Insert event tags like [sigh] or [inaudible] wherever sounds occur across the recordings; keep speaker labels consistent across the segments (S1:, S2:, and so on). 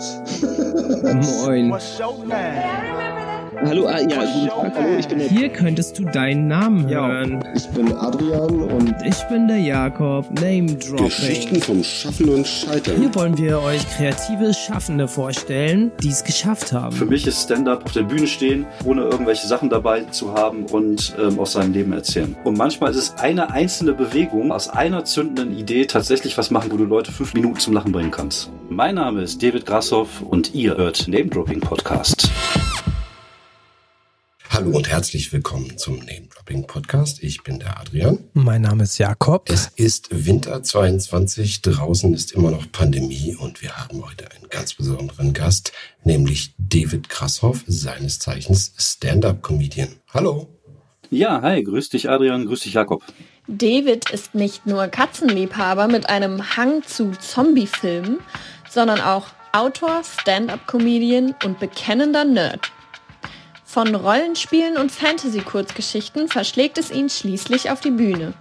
S1: Moin. What's your name?
S2: Hallo, ah, ja, guten Tag, hallo, ich bin der,
S1: Hier könntest du deinen Namen
S2: Ja.
S1: hören.
S2: ich bin Adrian und
S1: Ich bin der Jakob, Name Dropping.
S3: Geschichten vom Schaffen und Scheitern.
S1: Hier wollen wir euch kreative Schaffende vorstellen, die es geschafft
S4: Für
S1: haben.
S4: mich ist Stand-up auf der Bühne stehen, ohne irgendwelche Sachen dabei zu haben und ähm, aus seinem Leben erzählen. Und manchmal ist es eine einzelne Bewegung aus einer zündenden Idee tatsächlich was machen, wo du Leute fünf Minuten zum Lachen bringen kannst. Mein Name ist David Grassoff und ihr hört Name Dropping Podcast.
S3: Hallo und herzlich willkommen zum Name Dropping Podcast. Ich bin der Adrian.
S1: Mein Name ist Jakob.
S3: Es ist Winter 22, draußen ist immer noch Pandemie und wir haben heute einen ganz besonderen Gast, nämlich David Krashoff, seines Zeichens Stand-up-Comedian. Hallo.
S4: Ja, hi, grüß dich Adrian, grüß dich Jakob.
S5: David ist nicht nur Katzenliebhaber mit einem Hang zu Zombiefilmen, sondern auch Autor, Stand-up-Comedian und bekennender Nerd. Von Rollenspielen und Fantasy-Kurzgeschichten verschlägt es ihn schließlich auf die Bühne,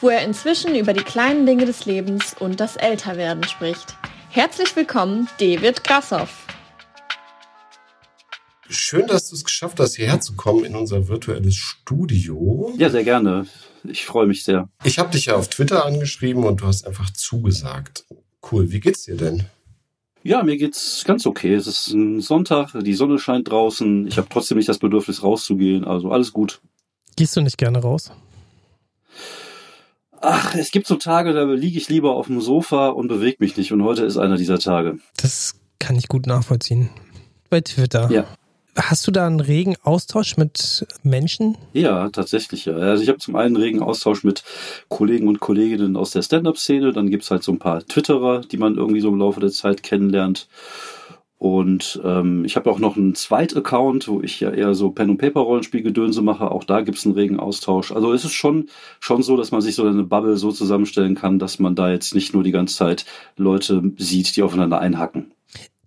S5: wo er inzwischen über die kleinen Dinge des Lebens und das Älterwerden spricht. Herzlich willkommen, David Grassoff.
S3: Schön, dass du es geschafft hast, hierher zu kommen in unser virtuelles Studio.
S4: Ja, sehr gerne. Ich freue mich sehr.
S3: Ich habe dich ja auf Twitter angeschrieben und du hast einfach zugesagt. Cool, wie geht's dir denn?
S4: Ja, mir geht's ganz okay. Es ist ein Sonntag, die Sonne scheint draußen. Ich habe trotzdem nicht das Bedürfnis rauszugehen, also alles gut.
S1: Gehst du nicht gerne raus?
S4: Ach, es gibt so Tage, da liege ich lieber auf dem Sofa und bewege mich nicht. Und heute ist einer dieser Tage.
S6: Das kann ich gut nachvollziehen. Bei Twitter.
S4: Ja.
S6: Hast du da einen regen Austausch mit Menschen?
S4: Ja, tatsächlich ja. Also ich habe zum einen regen Austausch mit Kollegen und Kolleginnen aus der Stand-up-Szene. Dann gibt's halt so ein paar Twitterer, die man irgendwie so im Laufe der Zeit kennenlernt. Und ähm, ich habe auch noch einen Zweit-Account, wo ich ja eher so Pen- und Paper-Rollenspielgedönse mache. Auch da gibt's einen regen Austausch. Also es ist schon, schon so, dass man sich so eine Bubble so zusammenstellen kann, dass man da jetzt nicht nur die ganze Zeit Leute sieht, die aufeinander einhacken.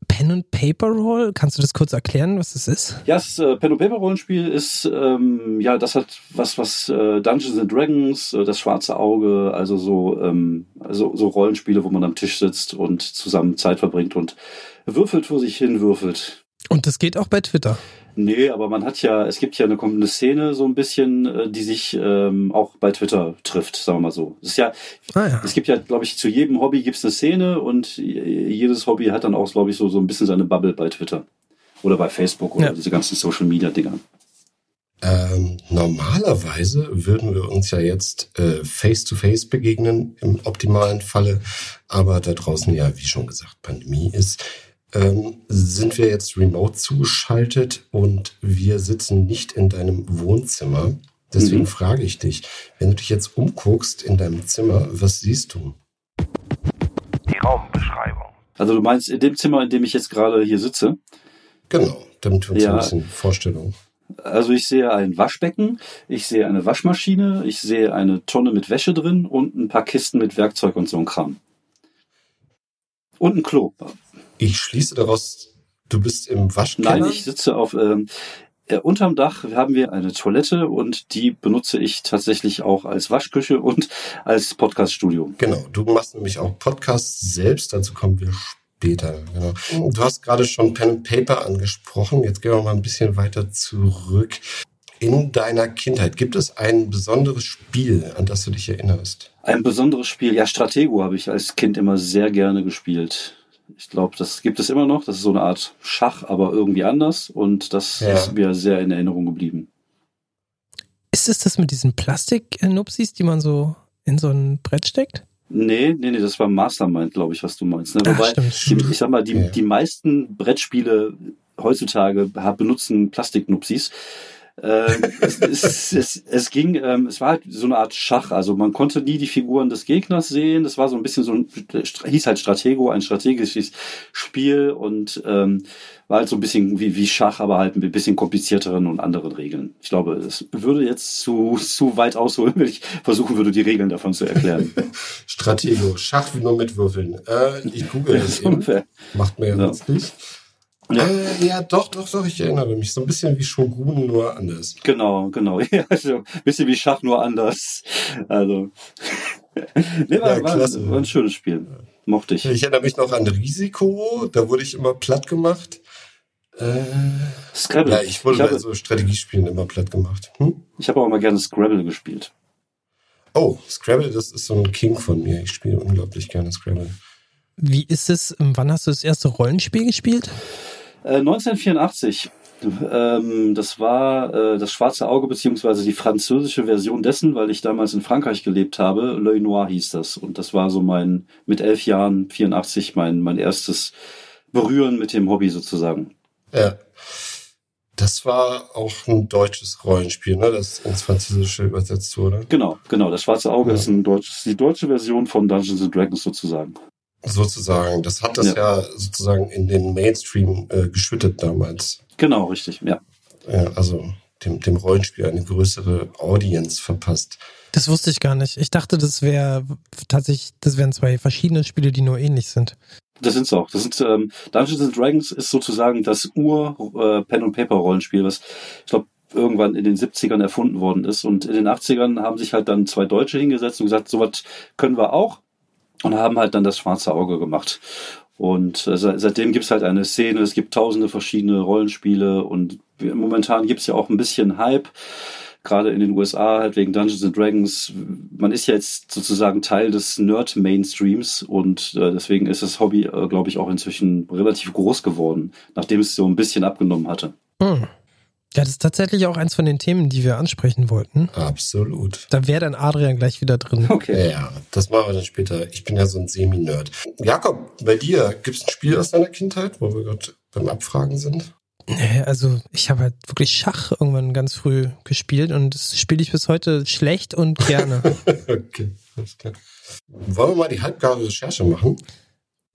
S6: Pen and Paper Roll? Kannst du das kurz erklären, was das ist?
S4: Ja, das äh, Pen and Paper Rollenspiel ist ähm, ja das hat was was äh, Dungeons and Dragons, äh, das schwarze Auge, also so ähm, also so Rollenspiele, wo man am Tisch sitzt und zusammen Zeit verbringt und würfelt vor sich hin würfelt.
S6: Und das geht auch bei Twitter.
S4: Nee, aber man hat ja, es gibt ja eine kommende Szene so ein bisschen, äh, die sich ähm, auch bei Twitter trifft, sagen wir mal so. Es ist ja,
S6: Ah ja.
S4: es gibt ja, glaube ich, zu jedem Hobby gibt's eine Szene und jedes Hobby hat dann auch, glaube ich, so, so ein bisschen seine Bubble bei Twitter. Oder bei Facebook oder
S6: Ja.
S4: diese ganzen Social Media Dinger.
S3: Ähm, normalerweise würden wir uns ja jetzt äh, face-to-face begegnen, im optimalen Falle. Aber da draußen ja, wie schon gesagt, Pandemie ist, ähm, sind wir jetzt remote zugeschaltet und wir sitzen nicht in deinem Wohnzimmer. Deswegen
S4: Mhm.
S3: frage ich dich, wenn du dich jetzt umguckst in deinem Zimmer, was siehst du?
S7: Die Raumbeschreibung.
S4: Also du meinst in dem Zimmer, in dem ich jetzt gerade hier sitze.
S3: Genau, damit wir uns
S4: Ja.
S3: ein bisschen Vorstellung.
S4: Also ich sehe ein Waschbecken, ich sehe eine Waschmaschine, ich sehe eine Tonne mit Wäsche drin und ein paar Kisten mit Werkzeug und so ein Kram. Und ein Klo.
S3: Ich schließe daraus, du bist im Waschkeller.
S4: Nein, ich sitze auf ähm, äh, unterm Dach haben wir eine Toilette und die benutze ich tatsächlich auch als Waschküche und als Podcaststudio.
S3: Genau, du machst nämlich auch Podcasts selbst, dazu kommen wir später. Genau. Du hast gerade schon Pen and Paper angesprochen, jetzt gehen wir mal ein bisschen weiter zurück. In deiner Kindheit gibt es ein besonderes Spiel, an das du dich erinnerst?
S4: Ein besonderes Spiel, ja, Stratego habe ich als Kind immer sehr gerne gespielt. Ich glaube, das gibt es immer noch. Das ist so eine Art Schach, aber irgendwie anders. Und das
S3: Ja.
S4: ist mir sehr in Erinnerung geblieben.
S6: Ist es das mit diesen Plastik-Nupsis, die man so in so ein Brett steckt?
S4: Nee, nee, nee, das war Mastermind, glaube ich, was du meinst. Ne?
S6: Ach,
S4: Wobei,
S6: stimmt.
S4: die, ich sag mal, die,
S3: Ja.
S4: die meisten Brettspiele heutzutage benutzen Plastiknupsis. Ähm, es, es, es, es ging, ähm, es war halt so eine Art Schach. Also man konnte nie die Figuren des Gegners sehen. Das war so ein bisschen so ein, hieß halt Stratego, ein strategisches Spiel und ähm, war halt so ein bisschen wie, wie Schach, aber halt mit ein bisschen komplizierteren und anderen Regeln. Ich glaube, es würde jetzt zu, zu weit ausholen, wenn ich versuchen würde, die Regeln davon zu erklären. [laughs]
S3: Stratego, Schach wie nur mit Würfeln. Äh, ich google das [laughs] eben. Macht mir ja
S4: Ja. Ja.
S3: Äh, ja, doch, doch, doch, ich erinnere mich. So ein bisschen wie Shogun, nur anders.
S4: Genau, genau. [laughs] Ja, also bisschen wie Schach, nur anders. Also. [laughs] nee, war,
S3: Ja,
S4: war,
S3: klasse.
S4: war ein schönes Spiel. mochte ich.
S3: Ich erinnere mich noch an Risiko, da wurde ich immer platt gemacht. Äh,
S4: Scrabble.
S3: ja, ich wurde
S4: ich
S3: bei
S4: habe,
S3: so Strategiespielen immer platt gemacht. Hm?
S4: ich habe auch mal gerne Scrabble gespielt.
S3: Oh, Scrabble, das ist so ein King von mir. Ich spiele unglaublich gerne Scrabble.
S6: Wie ist es, wann hast du das erste Rollenspiel gespielt?
S4: Äh, 1984. Ähm, das war äh, das Schwarze Auge beziehungsweise die französische Version dessen, weil ich damals in Frankreich gelebt habe. L'œil noir hieß das und das war so mein mit elf Jahren 84 mein mein erstes Berühren mit dem Hobby sozusagen.
S3: Ja. Das war auch ein deutsches Rollenspiel, ne? Das ins Französische übersetzt wurde.
S4: Genau, genau. Das Schwarze Auge
S3: Ja.
S4: ist ein deutsches, die deutsche Version von Dungeons and Dragons sozusagen.
S3: Sozusagen. Das hat das ja, sozusagen in den Mainstream äh, geschüttet damals.
S4: Genau, richtig. Ja.
S3: Ja, also dem, dem Rollenspiel eine größere Audience verpasst.
S6: Das wusste ich gar nicht. Ich dachte, das wäre tatsächlich, das wären zwei verschiedene Spiele, die nur ähnlich sind.
S4: Das sind's auch. Das sind ähm, Dungeons and Dragons ist sozusagen das Ur äh, Pen and Paper Rollenspiel, was ich glaube irgendwann in den 70ern erfunden worden ist und in den 80ern haben sich halt dann zwei Deutsche hingesetzt und gesagt, sowas können wir auch und haben halt dann das schwarze Auge gemacht. Und äh, se- seitdem gibt's halt eine Szene, es gibt tausende verschiedene Rollenspiele und momentan gibt's ja auch ein bisschen Hype, gerade in den USA halt wegen Dungeons and Dragons. Man ist ja jetzt sozusagen Teil des Nerd-Mainstreams und äh, deswegen ist das Hobby, äh, glaube ich, auch inzwischen relativ groß geworden, nachdem es so ein bisschen abgenommen hatte.
S6: Hm. Ja, das ist tatsächlich auch eins von den Themen, die wir ansprechen wollten.
S3: Absolut.
S6: Da wäre dann Adrian gleich wieder drin.
S4: Okay.
S3: Ja, das machen wir dann später. Ich bin ja so ein Semi-Nerd. Jakob, bei dir gibt's ein Spiel aus deiner Kindheit, wo wir gerade beim Abfragen sind?
S6: Nee, Also ich habe halt wirklich Schach irgendwann ganz früh gespielt und das spiele ich bis heute schlecht und gerne. [laughs]
S3: okay, alles klar. Wollen wir mal die halbgare Recherche machen?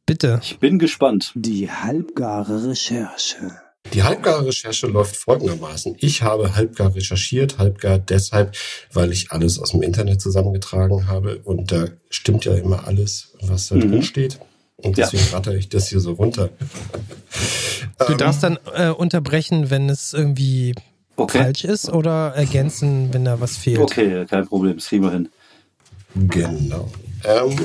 S6: Bitte.
S4: Ich bin gespannt.
S8: Die halbgare Recherche.
S3: Die halbgare Recherche läuft folgendermaßen. Ich habe halbgar recherchiert, halbgar deshalb, weil ich alles aus dem Internet zusammengetragen habe und da stimmt ja immer alles, was da
S4: Mhm.
S3: drin steht. Und
S4: Ja.
S3: deswegen ratter ich das hier so runter.
S6: Du
S3: Ähm,
S6: darfst dann äh, unterbrechen, wenn es irgendwie
S4: Okay.
S6: falsch ist oder ergänzen, wenn da was fehlt.
S4: Okay, kein Problem, das kriegen wir hin.
S3: Genau. Ähm,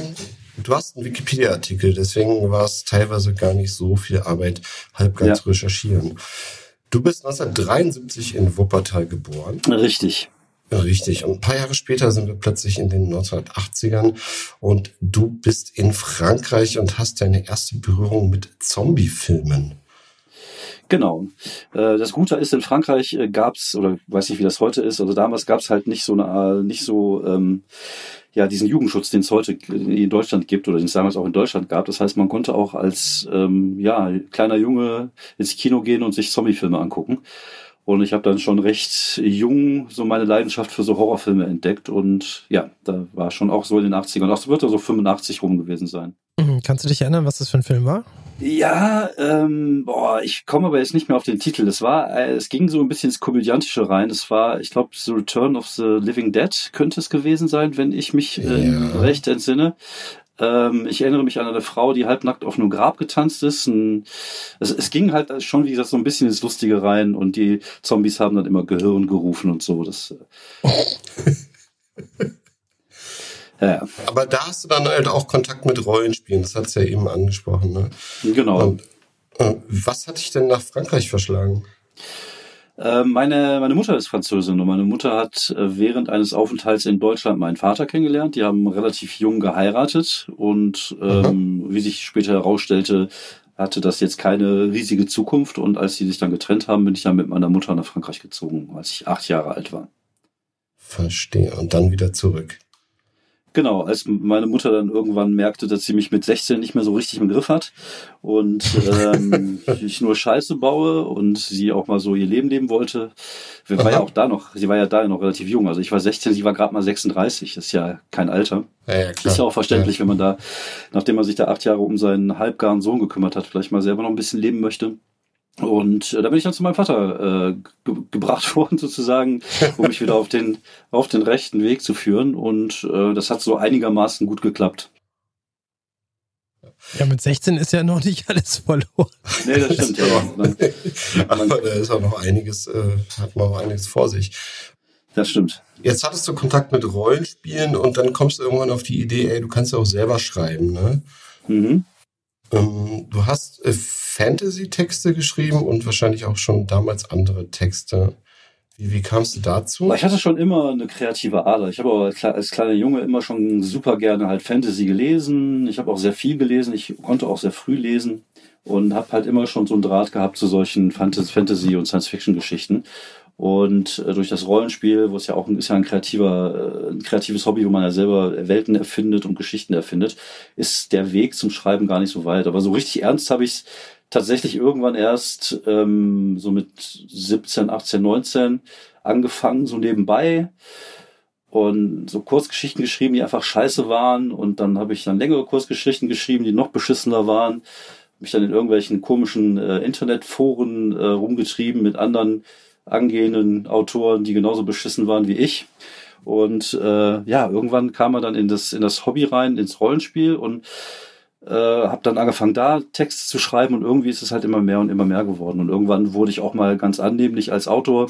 S3: du hast einen Wikipedia-Artikel, deswegen war es teilweise gar nicht so viel Arbeit, halbgar
S4: Ja.
S3: zu recherchieren. Du bist 1973 in Wuppertal geboren.
S4: Richtig.
S3: Richtig. Und ein paar Jahre später sind wir plötzlich in den 1980ern und du bist in Frankreich und hast deine erste Berührung mit Zombie-Filmen.
S4: Genau. Äh, Das Gute ist, in Frankreich äh, gab's oder weiß nicht, wie das heute ist, also damals gab's halt nicht so eine, äh, nicht so, ähm, ja, diesen Jugendschutz, den es heute in Deutschland gibt oder den es damals auch in Deutschland gab. Das heißt, man konnte auch als, ähm, ja, kleiner Junge ins Kino gehen und sich Zombie-Filme angucken. Und ich habe dann schon recht jung so meine Leidenschaft für so Horrorfilme entdeckt und ja, da war schon auch so in den 80ern, auch so wird er so 85 rum gewesen sein.
S6: Mhm. Kannst du dich erinnern, was das für ein Film war?
S4: Ja, ähm, boah, ich komme aber jetzt nicht mehr auf den Titel. Es war, äh, es ging so ein bisschen ins Komödiantische rein. Es war, ich glaube, The Return of the Living Dead könnte es gewesen sein, wenn ich mich äh,
S3: Ja.
S4: recht entsinne. Ähm, ich erinnere mich an eine Frau, die halbnackt auf einem Grab getanzt ist. Ein, es, es ging halt schon, wie gesagt, so ein bisschen ins Lustige rein und die Zombies haben dann immer Gehirn gerufen und so. Das, äh, [laughs] ja,
S3: Aber da hast du dann halt auch Kontakt mit Rollenspielen. Das hat's ja eben angesprochen. Ne?
S4: genau.
S3: Und äh, was hat dich denn nach Frankreich verschlagen?
S4: Äh, Meine, meine Mutter ist Französin und meine Mutter hat äh, während eines Aufenthalts in Deutschland meinen Vater kennengelernt. Die haben relativ jung geheiratet und ähm, wie sich später herausstellte, hatte das jetzt keine riesige Zukunft und als sie sich dann getrennt haben, bin ich dann mit meiner Mutter nach Frankreich gezogen, als ich acht Jahre alt war.
S3: Verstehe. Und dann wieder zurück.
S4: Genau, als meine Mutter dann irgendwann merkte, dass sie mich mit 16 nicht mehr so richtig im Griff hat und ähm, [laughs] ich nur Scheiße baue und sie auch mal so ihr Leben leben wollte. Wir war ja
S3: Aha.
S4: auch da noch, sie war ja da noch relativ jung. Also ich war 16, sie war gerade mal 36. Das ist ja kein Alter.
S3: Ja, ja.
S4: Ist ja auch verständlich, wenn man da, nachdem man sich da acht Jahre um seinen halbgaren Sohn gekümmert hat, vielleicht mal selber noch ein bisschen leben möchte. Und äh, da bin ich dann zu meinem Vater äh, ge gebracht [laughs] worden, sozusagen, um mich wieder auf den, auf den rechten Weg zu führen. Und äh, das hat so einigermaßen gut geklappt.
S6: Ja, mit 16 ist ja noch nicht alles verloren.
S4: Nee, das stimmt. ja. [laughs] Man-
S3: Aber da ist auch noch einiges, äh, hat man auch einiges vor sich.
S4: Das stimmt.
S3: Jetzt hattest du Kontakt mit Rollenspielen und dann kommst du irgendwann auf die Idee, ey, du kannst ja auch selber schreiben, ne?
S4: Mhm.
S3: Ähm, du hast äh, Fantasy-Texte geschrieben und wahrscheinlich auch schon damals andere Texte. Wie, wie kamst du dazu?
S4: Ich hatte schon immer eine kreative Ader. Ich habe als kle- als kleiner Junge immer schon super gerne halt Fantasy gelesen. Ich habe auch sehr viel gelesen. Ich konnte auch sehr früh lesen und habe halt immer schon so einen Draht gehabt zu solchen Fantas- Fantasy- und Science-Fiction-Geschichten. Und äh, durch das Rollenspiel, wo es ja auch ein, ist ja ein kreativer, äh, ein kreatives Hobby, wo man ja selber Welten erfindet und Geschichten erfindet, ist der Weg zum Schreiben gar nicht so weit. Aber so richtig ernst habe ich es tatsächlich irgendwann erst ähm, so mit 17, 18, 19 angefangen, so nebenbei und so Kurzgeschichten geschrieben, die einfach scheiße waren. Und dann habe ich dann längere Kurzgeschichten geschrieben, die noch beschissener waren. Mich dann in irgendwelchen komischen äh, Internetforen äh, rumgetrieben mit anderen angehenden Autoren, die genauso beschissen waren wie ich. Und äh, ja, irgendwann kam er dann in das, in das Hobby rein, ins Rollenspiel und äh, habe dann angefangen, da Texte zu schreiben und irgendwie ist es halt immer mehr und immer mehr geworden. Und irgendwann wurde ich auch mal ganz annehmlich als Autor.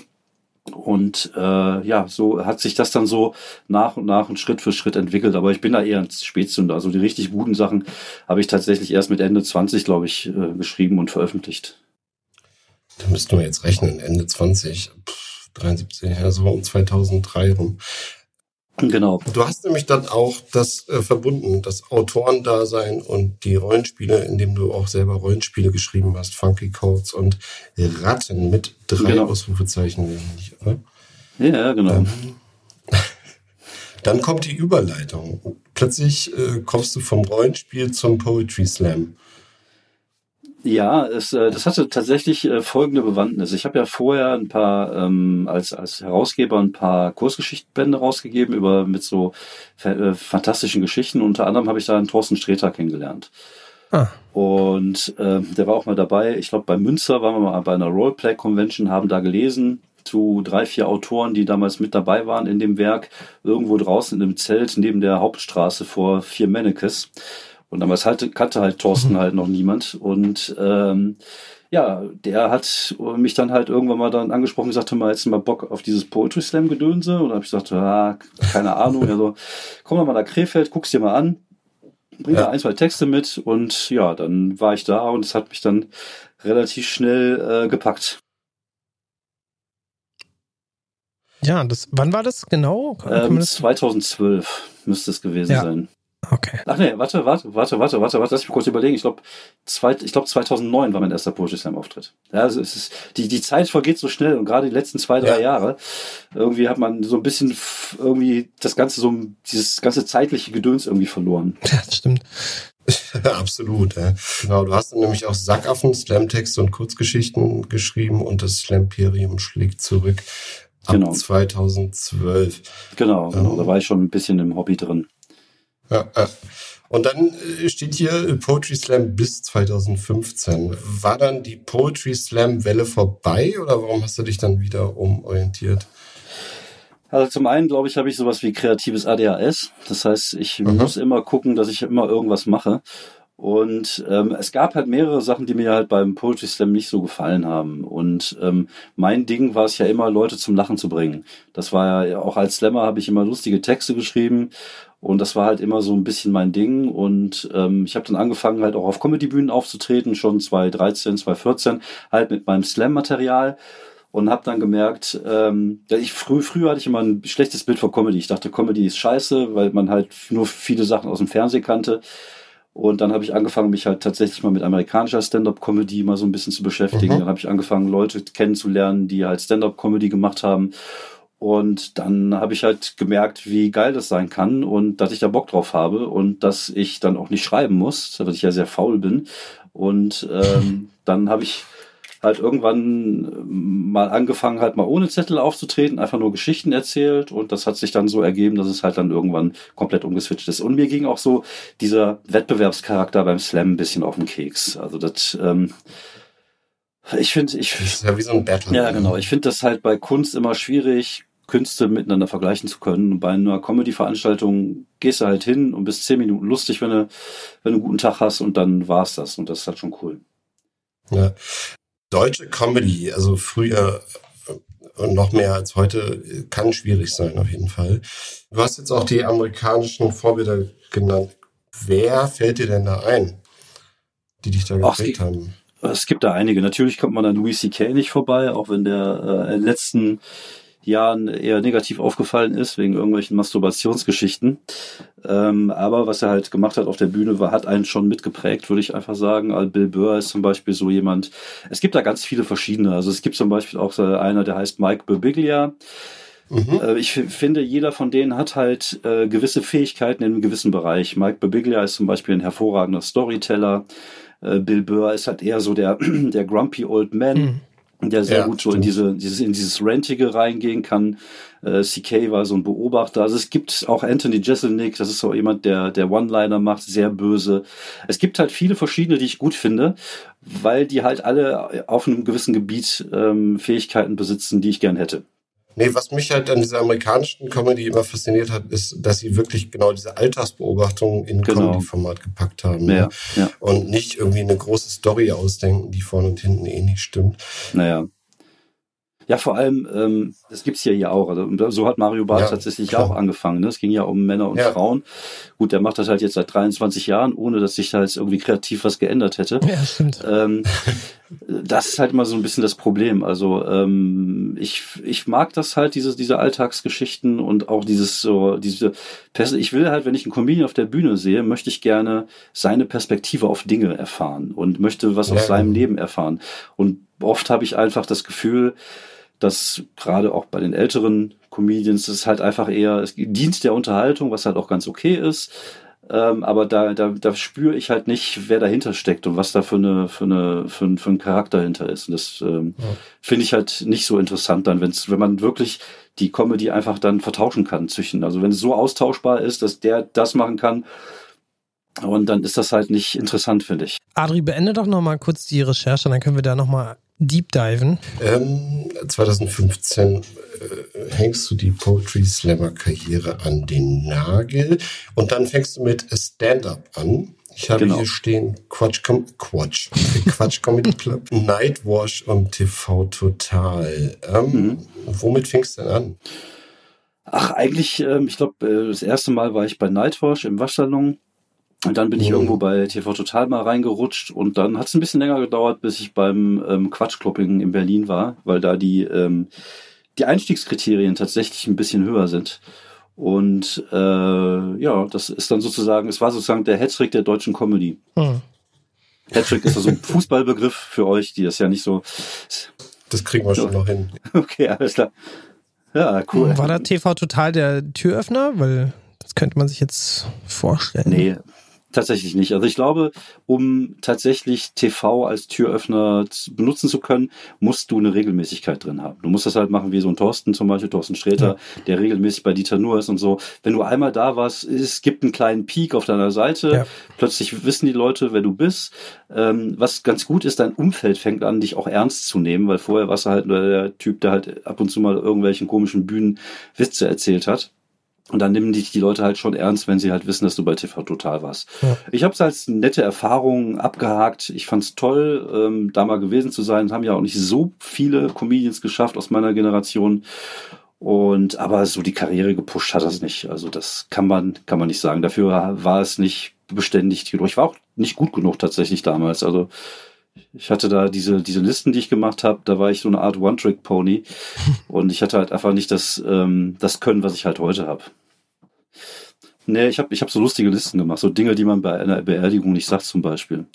S4: Und äh, ja, so hat sich das dann so nach und nach und Schritt für Schritt entwickelt. Aber ich bin da eher ein Spätzünder. Also die richtig guten Sachen habe ich tatsächlich erst mit Ende 20, glaube ich, äh, geschrieben und veröffentlicht.
S3: Da müssten wir jetzt rechnen, Ende 20, pff, 73, ja, so um 2003 rum.
S4: Genau.
S3: Du hast nämlich dann auch das äh, verbunden, das Autorendasein und die Rollenspiele, indem du auch selber Rollenspiele geschrieben hast, Funky Codes und Ratten mit drei
S4: Genau.
S3: Ausrufezeichen, nämlich, oder?
S4: Ja, genau.
S3: Ähm, [laughs] dann kommt die Überleitung. Plötzlich äh, kommst du vom Rollenspiel zum Poetry Slam.
S4: Ja, es, äh, das hatte tatsächlich äh, folgende Bewandtnis. Ich habe ja vorher ein paar, ähm, als, als Herausgeber ein paar Kurzgeschichtenbände rausgegeben über mit so äh, fantastischen Geschichten. Unter anderem habe ich da einen Thorsten Sträter kennengelernt.
S6: Ah.
S4: Und äh, der war auch mal dabei. Ich glaube, bei Münster waren wir mal bei einer Roleplay-Convention, haben da gelesen zu drei, vier Autoren, die damals mit dabei waren in dem Werk, irgendwo draußen in einem Zelt neben der Hauptstraße vor vier Mannekes. Und damals halt, kannte halt Thorsten halt noch niemand. Und ähm, ja, der hat mich dann halt irgendwann mal dann angesprochen, gesagt, hör mal, jetzt mal Bock auf dieses Poetry Slam Gedönse. Und da habe ich gesagt, ah, keine Ahnung. Also, komm doch mal nach Krefeld, guck's dir mal an. Bring
S3: Ja.
S4: da ein, zwei Texte mit. Und ja, dann war ich da und es hat mich dann relativ schnell äh, gepackt.
S6: Ja, das, wann war das genau?
S4: Ähm,
S6: das-
S4: 2012 müsste es gewesen
S6: Ja.
S4: sein.
S6: Okay.
S4: Ach nee, warte, warte, warte, warte, warte, warte, lass mich kurz überlegen. Ich glaube, ich glaub 2009 war mein erster Poetry Slam Auftritt. Ja, also es ist, die, die Zeit vergeht so schnell und gerade die letzten zwei, drei
S3: Ja.
S4: Jahre, irgendwie hat man so ein bisschen irgendwie das ganze so, dieses ganze zeitliche Gedöns irgendwie verloren. [laughs]
S6: Ja, das stimmt. [laughs]
S3: Absolut, ja. Genau, du hast dann nämlich auch Sackaffen, Slamtexte und Kurzgeschichten geschrieben und das Slamperium schlägt zurück ab
S4: Genau.
S3: 2012.
S4: Genau, genau,
S3: Oh.
S4: da war ich schon ein bisschen im Hobby drin.
S3: Ja, ja. Und dann äh, steht hier äh, Poetry Slam bis 2015. War dann die Poetry Slam Welle vorbei oder warum hast du dich dann wieder umorientiert?
S4: Also zum einen, glaube ich, habe ich sowas wie kreatives ADHS. Das heißt, ich
S3: Mhm.
S4: muss immer gucken, dass ich immer irgendwas mache. Und ähm, es gab halt mehrere Sachen, die mir halt beim Poetry Slam nicht so gefallen haben. Und ähm, mein Ding war es ja immer, Leute zum Lachen zu bringen. Das war ja auch als Slammer habe ich immer lustige Texte geschrieben. Und das war halt immer so ein bisschen mein Ding. Und ähm, ich habe dann angefangen, halt auch auf Comedy-Bühnen aufzutreten, schon 2013, 2014, halt mit meinem Slam-Material und habe dann gemerkt, ähm, ja, ich früh, früher hatte ich immer ein schlechtes Bild von Comedy. Ich dachte, Comedy ist scheiße, weil man halt nur viele Sachen aus dem Fernsehen kannte. Und dann habe ich angefangen, mich halt tatsächlich mal mit amerikanischer Stand-up-Comedy mal so ein bisschen zu beschäftigen.
S3: Mhm.
S4: Dann habe ich angefangen, Leute kennenzulernen, die halt Stand-up-Comedy gemacht haben. Und dann habe ich halt gemerkt, wie geil das sein kann und dass ich da Bock drauf habe und dass ich dann auch nicht schreiben muss, weil ich ja sehr faul bin. Und ähm, [laughs] dann habe ich halt irgendwann ähm, mal angefangen, halt mal ohne Zettel aufzutreten, einfach nur Geschichten erzählt und das hat sich dann so ergeben, dass es halt dann irgendwann komplett umgeswitcht ist. Und mir ging auch so dieser Wettbewerbscharakter beim Slam ein bisschen auf den Keks. Also das, ähm, ich finde, ich,
S3: Das ist ja wie so ein Battle.
S4: ja, genau. Ich finde das halt bei Kunst immer schwierig, Künste miteinander vergleichen zu können. Und bei einer Comedy-Veranstaltung gehst du halt hin und bist zehn Minuten lustig, wenn du, wenn du einen guten Tag hast und dann war's das. Und das ist halt schon cool.
S3: Ja. Deutsche Comedy, also früher äh, und noch mehr als heute, äh, kann schwierig sein auf jeden Fall. Du hast jetzt auch die amerikanischen Vorbilder genannt. Wer fällt dir denn da ein, die dich da geprägt haben?
S4: Es gibt da einige. Natürlich kommt man an Louis C.K. nicht vorbei, auch wenn der äh, letzten Jahren eher negativ aufgefallen ist, wegen irgendwelchen Masturbationsgeschichten. Ähm, aber was er halt gemacht hat auf der Bühne, war, hat einen schon mitgeprägt, würde ich einfach sagen. Also Bill Burr ist zum Beispiel so jemand. Es gibt da ganz viele verschiedene. Also es gibt zum Beispiel auch so einer, der heißt Mike Birbiglia.
S3: Mhm.
S4: Äh, Ich finde, jeder von denen hat halt äh, gewisse Fähigkeiten in einem gewissen Bereich. Mike Birbiglia ist zum Beispiel ein hervorragender Storyteller. Äh, Bill Burr ist halt eher so der, [clears throat] der grumpy old man, der sehr
S3: Ja,
S4: gut so in diese, dieses, in dieses Rantige reingehen kann. Äh, CK war so ein Beobachter. Also es gibt auch Anthony Jeselnik, das ist so jemand, der, der One-Liner macht, sehr böse. Es gibt halt viele verschiedene, die ich gut finde, weil die halt alle auf einem gewissen Gebiet ähm, Fähigkeiten besitzen, die ich gern hätte.
S3: Nee, was mich halt an dieser amerikanischen Comedy immer fasziniert hat, ist, dass sie wirklich genau diese Alltagsbeobachtungen in
S4: Genau.
S3: Comedy-Format gepackt haben.
S4: Ja, ja.
S3: Und nicht irgendwie eine große Story ausdenken, die vorne und hinten eh nicht stimmt.
S4: Naja. Ja, vor allem, ähm, das gibt's ja hier auch. Also, so hat Mario Barth
S3: Ja,
S4: tatsächlich
S3: klar.
S4: auch angefangen. Ne? Es ging ja um Männer und
S3: Ja.
S4: Frauen. Gut, der macht das halt jetzt seit 23 Jahren, ohne dass sich da jetzt irgendwie kreativ was geändert hätte.
S6: Ja, stimmt.
S4: Ähm, das ist halt immer so ein bisschen das Problem. Also ähm, ich, ich mag das halt, diese, diese Alltagsgeschichten und auch dieses so, diese Pers ich will halt, wenn ich einen Comedian auf der Bühne sehe, möchte ich gerne seine Perspektive auf Dinge erfahren und möchte was aus
S3: Ja.
S4: seinem Leben erfahren. Und oft habe ich einfach das Gefühl, dass gerade auch bei den älteren Comedians ist halt einfach eher es dient der Unterhaltung, was halt auch ganz okay ist. Ähm, aber da, da, da spüre ich halt nicht, wer dahinter steckt und was da für eine, für eine, für ein, für ein Charakter hinter ist. Und das ähm,
S3: Ja.
S4: finde ich halt nicht so interessant dann, wenn's, wenn man wirklich die Comedy einfach dann vertauschen kann zwischen. Also wenn es so austauschbar ist, dass der das machen kann, und dann ist das halt nicht interessant, finde ich.
S6: Adri, beende doch noch mal kurz die Recherche, dann können wir da noch mal deep diven.
S3: Ähm, 2015 äh, hängst du die Poetry Slammer Karriere an den Nagel und dann fängst du mit Stand-Up an. Ich habe
S4: Genau.
S3: hier stehen Quatsch, Com Quatsch, Quatsch Comedy [laughs] Club, Nightwash und TV Total. Ähm,
S4: Mhm.
S3: Womit fängst du denn an?
S4: Ach, eigentlich, ähm, ich glaube, äh, das erste Mal war ich bei Nightwash im Waschsalon. Und dann bin ich
S3: Mhm.
S4: irgendwo bei TV Total mal reingerutscht und dann hat es ein bisschen länger gedauert, bis ich beim ähm, Quatschclubbing in Berlin war, weil da die, ähm, die Einstiegskriterien tatsächlich ein bisschen höher sind. Und äh, ja, das ist dann sozusagen, es war sozusagen der Hattrick der deutschen Comedy.
S6: Hm.
S4: Hattrick ist also ein [laughs] Fußballbegriff für euch, die das ja nicht so.
S3: Das kriegen wir schon noch hin.
S4: Okay, alles klar. Ja, cool.
S6: War da TV Total der Türöffner? Weil das könnte man sich jetzt vorstellen.
S4: Nee, tatsächlich nicht. Also ich glaube, um tatsächlich TV als Türöffner benutzen zu können, musst du eine Regelmäßigkeit drin haben. Du musst das halt machen wie so ein Thorsten zum Beispiel, Thorsten Sträter, der regelmäßig bei Dieter Nuhr ist und so. Wenn du einmal da warst, es gibt einen kleinen Peak auf deiner Seite,
S6: Ja.
S4: plötzlich wissen die Leute, wer du bist. Ähm, was ganz gut ist, dein Umfeld fängt an, dich auch ernst zu nehmen, weil vorher warst du halt nur der Typ, der halt ab und zu mal irgendwelchen komischen Bühnen Witze erzählt hat. Und dann nehmen dich die Leute halt schon ernst, wenn sie halt wissen, dass du bei TV Total warst.
S6: Ja.
S4: Ich habe es als nette Erfahrung abgehakt. Ich fand es toll, ähm, da mal gewesen zu sein. Haben ja auch nicht so viele Comedians geschafft aus meiner Generation. Und aber so die Karriere gepusht hat das nicht. Also das kann man kann man nicht sagen. Dafür war es nicht beständig genug. Ich war auch nicht gut genug tatsächlich damals. Also ich hatte da diese diese Listen, die ich gemacht habe. Da war ich so eine Art One-Trick-Pony [laughs] und ich hatte halt einfach nicht das ähm, das Können, was ich halt heute habe. Nee, ich habe ich hab so lustige Listen gemacht, so Dinge, die man bei einer Beerdigung nicht sagt zum Beispiel.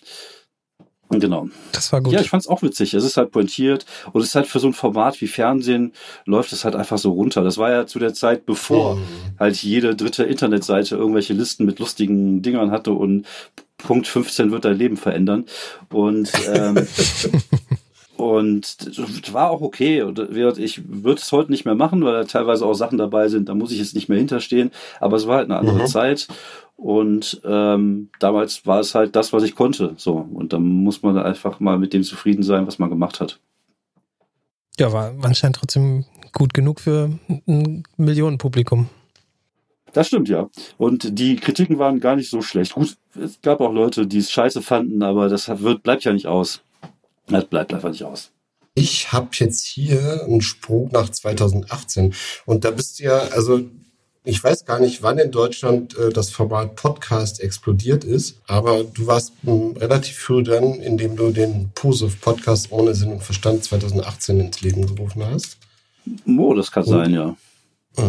S4: Genau.
S6: Das war gut.
S4: Ja, ich fand's auch witzig. Es ist halt pointiert und es ist halt für so ein Format wie Fernsehen läuft es halt einfach so runter. Das war ja zu der Zeit, bevor
S3: Mhm.
S4: halt jede dritte Internetseite irgendwelche Listen mit lustigen Dingern hatte und Punkt 15 wird dein Leben verändern. Und ähm, [laughs] und das war auch okay. Und ich würde es heute nicht mehr machen, weil da teilweise auch Sachen dabei sind, da muss ich jetzt nicht mehr hinterstehen. Aber es war halt eine andere
S3: Mhm.
S4: Zeit. Und ähm, damals war es halt das, was ich konnte. So. Und dann muss man einfach mal mit dem zufrieden sein, was man gemacht hat.
S6: Ja, war anscheinend trotzdem gut genug für ein Millionenpublikum.
S4: Das stimmt, ja. Und die Kritiken waren gar nicht so schlecht. Gut, es gab auch Leute, die es scheiße fanden, aber das wird, bleibt ja nicht aus. Das bleibt einfach nicht aus.
S3: Ich habe jetzt hier einen Sprung nach 2018 und da bist du ja, also Ich weiß gar nicht, wann in Deutschland äh, das Format Podcast explodiert ist, aber du warst m, relativ früh dran, indem du den Positive Podcast ohne Sinn und Verstand 2018 ins Leben gerufen hast.
S4: Oh, das kann sein, ja.
S3: Äh,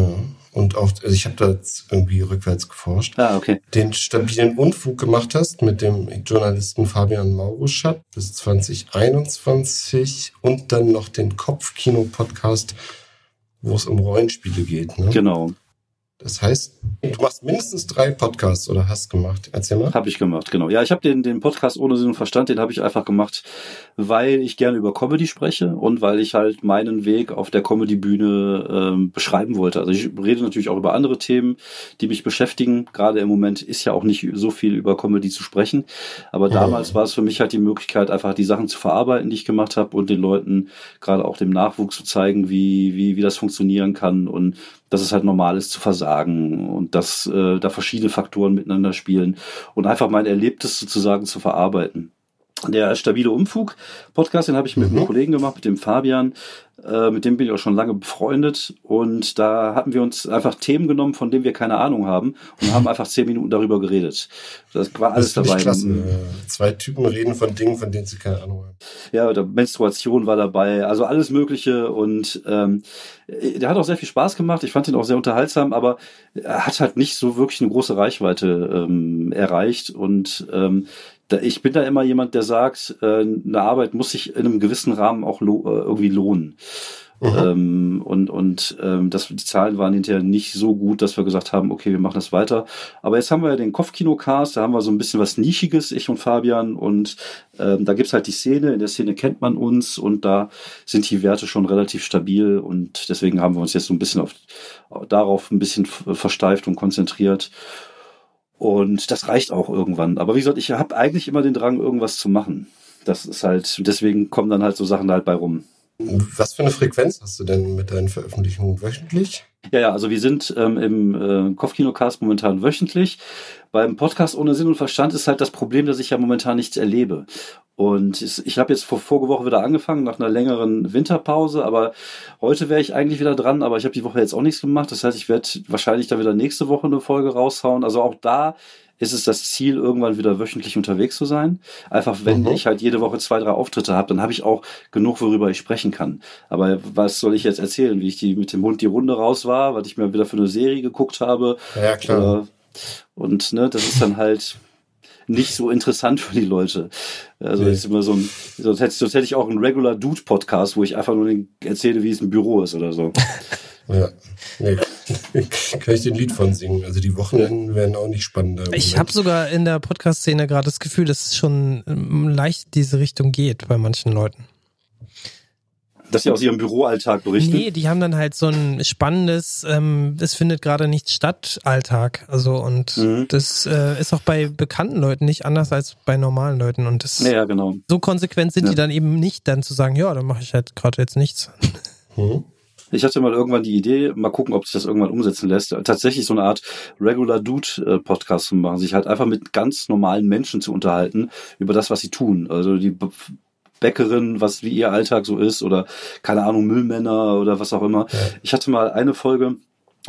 S3: Und auch, also ich habe da jetzt irgendwie rückwärts geforscht.
S4: Ah, okay.
S3: Den stabilen Unfug gemacht hast mit dem Journalisten Fabian Mauruschat bis 2021 und dann noch den Kopfkino-Podcast, wo es um Rollenspiele geht. Ne?
S4: Genau.
S3: Das heißt, du machst mindestens drei Podcasts oder hast gemacht. Erzähl mal.
S4: Habe ich gemacht, genau. Ja, ich habe den, den Podcast ohne Sinn und Verstand, den habe ich einfach gemacht, weil ich gerne über Comedy spreche und weil ich halt meinen Weg auf der Comedy-Bühne ähm, beschreiben wollte. Also ich rede natürlich auch über andere Themen, die mich beschäftigen. Gerade im Moment ist ja auch nicht so viel über Comedy zu sprechen. Aber damals war es für mich halt die Möglichkeit, einfach die Sachen zu verarbeiten, die ich gemacht habe und den Leuten, gerade auch dem Nachwuchs zu zeigen, wie, wie, wie das funktionieren kann und dass es halt normal ist zu versagen und dass äh, da verschiedene Faktoren miteinander spielen und einfach mein Erlebtes sozusagen zu verarbeiten. Der stabile Umfug Podcast, den habe ich mit einem Kollegen gemacht, mit dem Fabian. Äh, mit dem bin ich auch schon lange befreundet. Und da hatten wir uns einfach Themen genommen, von denen wir keine Ahnung haben und haben [laughs] einfach zehn Minuten darüber geredet. Das war alles
S3: das
S4: dabei.
S3: klasse. Zwei Typen reden von Dingen, von denen sie keine Ahnung haben.
S4: Ja, oder Menstruation war dabei, also alles Mögliche und ähm, der hat auch sehr viel Spaß gemacht. Ich fand ihn auch sehr unterhaltsam, aber er hat halt nicht so wirklich eine große Reichweite ähm, erreicht und ähm, ich bin da immer jemand, der sagt, äh, eine Arbeit muss sich in einem gewissen Rahmen auch lo äh, irgendwie lohnen. Ähm, und und ähm, das, die Zahlen waren hinterher nicht so gut, dass wir gesagt haben, okay, wir machen das weiter. Aber jetzt haben wir ja den Kopfkino-Cast, da haben wir so ein bisschen was Nischiges, ich und Fabian. Und ähm, da gibt's halt die Szene, in der Szene kennt man uns und da sind die Werte schon relativ stabil. Und deswegen haben wir uns jetzt so ein bisschen auf, darauf ein bisschen versteift und konzentriert. Und das reicht auch irgendwann. Aber wie gesagt, ich habe eigentlich immer den Drang, irgendwas zu machen. Das ist halt, deswegen kommen dann halt so Sachen halt bei rum.
S3: Was für eine Frequenz hast du denn mit deinen Veröffentlichungen wöchentlich?
S4: Ja, ja, also wir sind ähm, im äh, Kopfkinocast momentan wöchentlich. Beim Podcast ohne Sinn und Verstand ist halt das Problem, dass ich ja momentan nichts erlebe. Und ich habe jetzt vor vorige Woche wieder angefangen, nach einer längeren Winterpause, aber heute wäre ich eigentlich wieder dran, aber ich habe die Woche jetzt auch nichts gemacht. Das heißt, ich werde wahrscheinlich dann wieder nächste Woche eine Folge raushauen. Also auch da ist es das Ziel, irgendwann wieder wöchentlich unterwegs zu sein. Einfach, wenn
S3: Mhm.
S4: ich halt jede Woche zwei, drei Auftritte habe, dann habe ich auch genug, worüber ich sprechen kann. Aber was soll ich jetzt erzählen, wie ich die mit dem Hund die Runde raus war, was ich mir wieder für eine Serie geguckt habe?
S3: Ja, klar.
S4: Und ne, das ist dann halt nicht so interessant für die Leute. Also
S3: Nee.
S4: ist immer so ein, sonst hätte, sonst hätte ich auch einen Regular Dude Podcast, wo ich einfach nur erzähle, wie es im Büro ist oder so. [laughs]
S3: Ja. Nee. [laughs] Kann ich den Lied von singen? Also die Wochenenden werden auch nicht spannender.
S6: Ich habe sogar in der Podcast-Szene gerade das Gefühl, dass es schon ähm, leicht diese Richtung geht bei manchen Leuten.
S4: Dass sie aus ihrem Büroalltag berichten.
S6: Nee, die haben dann halt so ein spannendes, ähm, es findet gerade nichts statt, Alltag. Also und
S4: Mhm.
S6: das äh, ist auch bei bekannten Leuten nicht anders als bei normalen Leuten. Und das
S4: Ja, genau.
S6: so konsequent sind
S4: Ja.
S6: die dann eben nicht, dann zu sagen, ja, dann mache ich halt gerade jetzt nichts.
S3: Hm?
S4: Ich hatte mal irgendwann die Idee, mal gucken, ob sich das irgendwann umsetzen lässt, tatsächlich so eine Art Regular Dude äh, Podcast zu machen, sich halt einfach mit ganz normalen Menschen zu unterhalten über das, was sie tun. Also die Bäckerin, was wie ihr Alltag so ist oder keine Ahnung, Müllmänner oder was auch immer. Ich hatte mal eine Folge,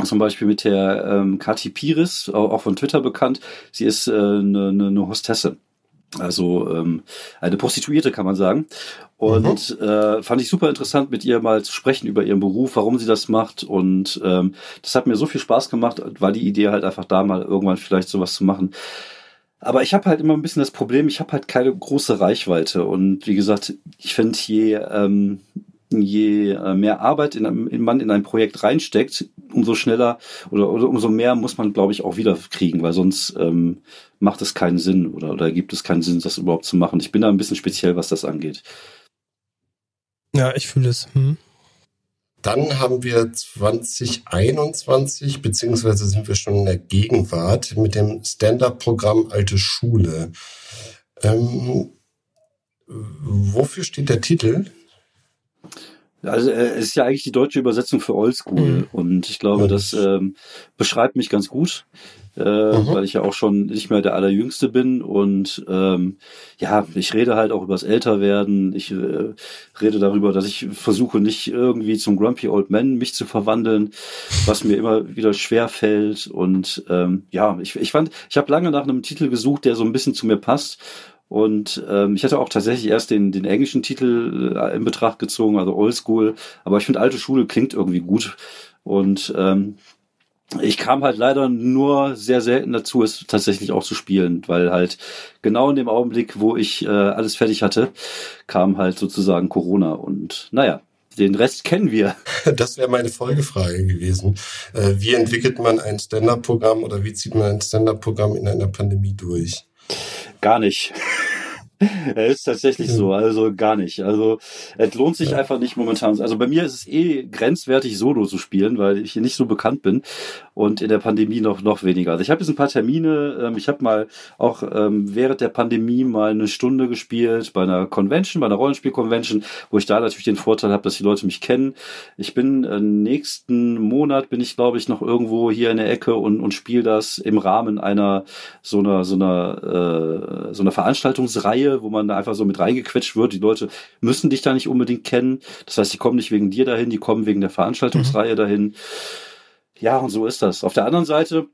S4: zum Beispiel mit der ähm, Kathi Piris, auch, von Twitter bekannt. Sie ist äh, eine, eine, eine Hostesse. Also ähm, eine Prostituierte kann man sagen. Und äh, fand ich super interessant, mit ihr mal zu sprechen über ihren Beruf, warum sie das macht. Und ähm, das hat mir so viel Spaß gemacht, war die Idee halt einfach da mal irgendwann vielleicht sowas zu machen. Aber ich habe halt immer ein bisschen das Problem, ich habe halt keine große Reichweite. Und wie gesagt, ich finde, je, ähm, je äh, mehr Arbeit in, einem- in man in ein Projekt reinsteckt, umso schneller oder, oder umso mehr muss man, glaube ich, auch wieder kriegen, weil sonst ähm, macht es keinen Sinn oder, oder gibt es keinen Sinn, das überhaupt zu machen. Ich bin da ein bisschen speziell, was das angeht.
S6: Ja, ich fühle es. Hm.
S3: Dann haben wir 2021, beziehungsweise sind wir schon in der Gegenwart mit dem Stand-up-Programm Alte Schule. Ähm, wofür steht der Titel?
S4: Also äh, es ist ja eigentlich die deutsche Übersetzung für Oldschool
S6: Mhm.
S4: und ich glaube, das ähm, beschreibt mich ganz gut. äh, weil ich ja auch schon nicht mehr der Allerjüngste bin und ähm, ja, ich rede halt auch übers Älterwerden. Ich äh, rede darüber, dass ich versuche nicht irgendwie zum Grumpy Old Man mich zu verwandeln, was mir immer wieder schwer fällt und ähm, ja, ich, ich fand, ich habe lange nach einem Titel gesucht, der so ein bisschen zu mir passt und ähm, ich hatte auch tatsächlich erst den, den englischen Titel äh, in Betracht gezogen, also Oldschool. Aber ich finde, alte Schule klingt irgendwie gut. Und ähm, ich kam halt leider nur sehr selten dazu, es tatsächlich auch zu spielen, weil halt genau in dem Augenblick, wo ich äh, alles fertig hatte, kam halt sozusagen Corona und naja, den Rest kennen wir. [laughs]
S3: Das wäre meine Folgefrage gewesen. Äh, wie entwickelt man ein Stand-up-Programm oder wie zieht man ein Stand-up-Programm in einer Pandemie durch?
S4: Gar nicht. [laughs] er ist tatsächlich so, also gar nicht. Also es lohnt sich ja. einfach nicht momentan. Also bei mir ist es eh grenzwertig, Solo zu spielen, weil ich hier nicht so bekannt bin und in der Pandemie noch noch weniger. Also ich habe jetzt ein paar Termine. Ähm, ich habe mal auch ähm, während der Pandemie mal eine Stunde gespielt bei einer Convention, bei einer Rollenspiel-Convention, wo ich da natürlich den Vorteil habe, dass die Leute mich kennen. Ich bin äh, nächsten Monat bin ich glaube ich noch irgendwo hier in der Ecke und und spiele das im Rahmen einer so einer so einer äh, so einer Veranstaltungsreihe wo man da einfach so mit reingequetscht wird. Die Leute müssen dich da nicht unbedingt kennen. Das heißt, die kommen nicht wegen dir dahin, die kommen wegen der Veranstaltungsreihe mhm. dahin. Ja, und so ist das. Auf der anderen Seite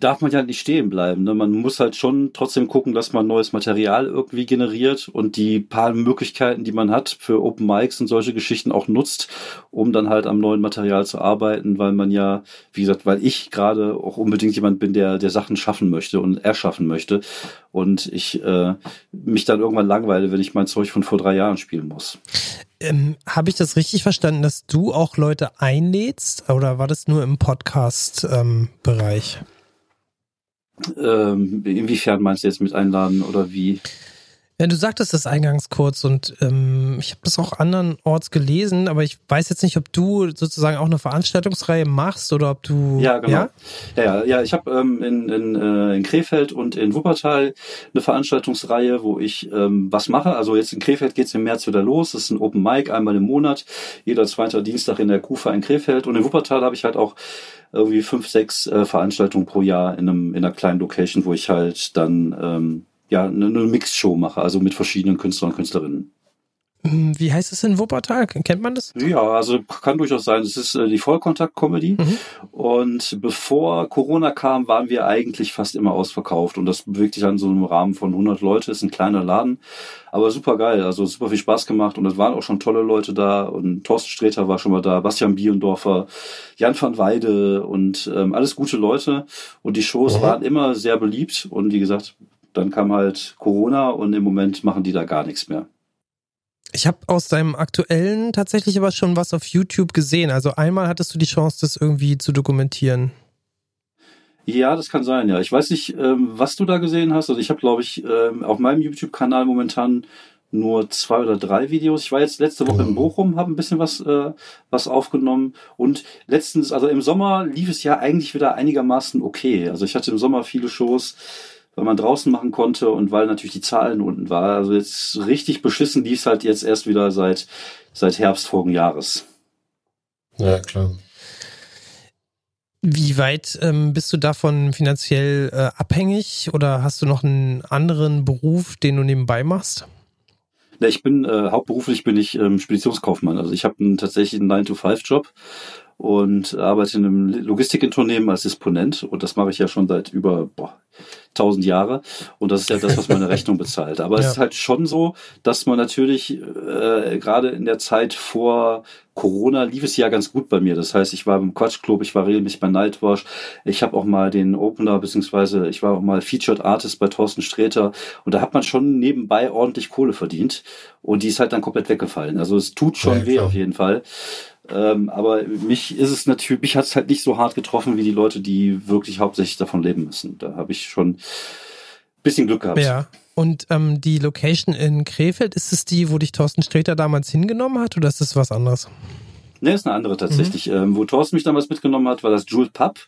S4: darf man ja nicht stehen bleiben. Ne? Man muss halt schon trotzdem gucken, dass man neues Material irgendwie generiert und die paar Möglichkeiten, die man hat für Open Mics und solche Geschichten auch nutzt, um dann halt am neuen Material zu arbeiten, weil man ja, wie gesagt, weil ich gerade auch unbedingt jemand bin, der, der Sachen schaffen möchte und erschaffen möchte und ich äh, mich dann irgendwann langweile, wenn ich mein Zeug von vor drei Jahren spielen muss.
S6: Ähm, Habe ich das richtig verstanden, dass du auch Leute einlädst oder war das nur im Podcast-Bereich?
S4: Ähm, inwiefern meinst du jetzt mit einladen oder wie?
S6: Ja, du sagtest das eingangs kurz und ähm, ich habe das auch andernorts gelesen, aber ich weiß jetzt nicht, ob du sozusagen auch eine Veranstaltungsreihe machst oder ob du.
S4: Ja, genau. Ja, ja, ja, ja ich habe ähm, in, in, äh, in Krefeld und in Wuppertal eine Veranstaltungsreihe, wo ich ähm, was mache. Also jetzt in Krefeld geht's im März wieder los. Das ist ein Open Mic einmal im Monat, jeder zweite Dienstag in der Kufa in Krefeld. Und in Wuppertal habe ich halt auch irgendwie fünf, sechs äh, Veranstaltungen pro Jahr in, einem, in einer kleinen Location, wo ich halt dann ähm, ja, eine, eine Mixshow mache, also mit verschiedenen Künstlern und Künstlerinnen.
S6: Hm, wie heißt es in Wuppertal? Kennt man das?
S4: Ja, also kann durchaus sein. Es ist äh, die Vollkontakt-Comedy. Mhm. Und bevor Corona kam, waren wir eigentlich fast immer ausverkauft. Und das bewegt sich an so einem Rahmen von 100 Leute. Ist ein kleiner Laden, aber super geil. Also super viel Spaß gemacht. Und es waren auch schon tolle Leute da. Und Thorsten Sträter war schon mal da, Bastian Bielendorfer, Jan van Weide und ähm, alles gute Leute. Und die Shows mhm. waren immer sehr beliebt. Und wie gesagt, dann kam halt Corona und im Moment machen die da gar nichts mehr.
S6: Ich habe aus deinem aktuellen tatsächlich aber schon was auf YouTube gesehen. Also einmal hattest du die Chance, das irgendwie zu dokumentieren.
S4: Ja, das kann sein, ja. Ich weiß nicht, ähm, was du da gesehen hast. Also ich habe, glaube ich, ähm, auf meinem YouTube-Kanal momentan nur zwei oder drei Videos. Ich war jetzt letzte Woche in mhm. Bochum, habe ein bisschen was, äh, was aufgenommen. Und letztens, also im Sommer lief es ja eigentlich wieder einigermaßen okay. Also ich hatte im Sommer viele Shows weil man draußen machen konnte und weil natürlich die Zahlen unten war. Also jetzt richtig beschissen lief es halt jetzt erst wieder seit, seit Herbst vorigen Jahres.
S3: Ja, klar.
S6: Wie weit ähm, bist du davon finanziell äh, abhängig oder hast du noch einen anderen Beruf, den du nebenbei machst?
S4: Ja, ich bin äh, hauptberuflich bin ich ähm, Speditionskaufmann. Also ich habe tatsächlich einen 9-to-5-Job und arbeite in einem Logistikunternehmen als Disponent und das mache ich ja schon seit über boah, 1000 Jahre und das ist ja das, was meine Rechnung [laughs] bezahlt. Aber ja. es ist halt schon so, dass man natürlich äh, gerade in der Zeit vor Corona lief es ja ganz gut bei mir. Das heißt, ich war beim Quatschclub, ich war regelmäßig bei Nightwash, ich habe auch mal den Opener, beziehungsweise ich war auch mal Featured Artist bei Thorsten Sträter und da hat man schon nebenbei ordentlich Kohle verdient und die ist halt dann komplett weggefallen. Also es tut schon ja, weh auf jeden Fall. Ähm, aber mich ist es natürlich, mich hat es halt nicht so hart getroffen wie die Leute, die wirklich hauptsächlich davon leben müssen. Da habe ich schon ein bisschen Glück gehabt.
S6: Ja. Und ähm, die Location in Krefeld, ist es die, wo dich Thorsten Sträter damals hingenommen hat oder ist das was anderes?
S4: Ne, ist eine andere tatsächlich. Ähm, wo Thorsten mich damals mitgenommen hat, war das Jewel Pub.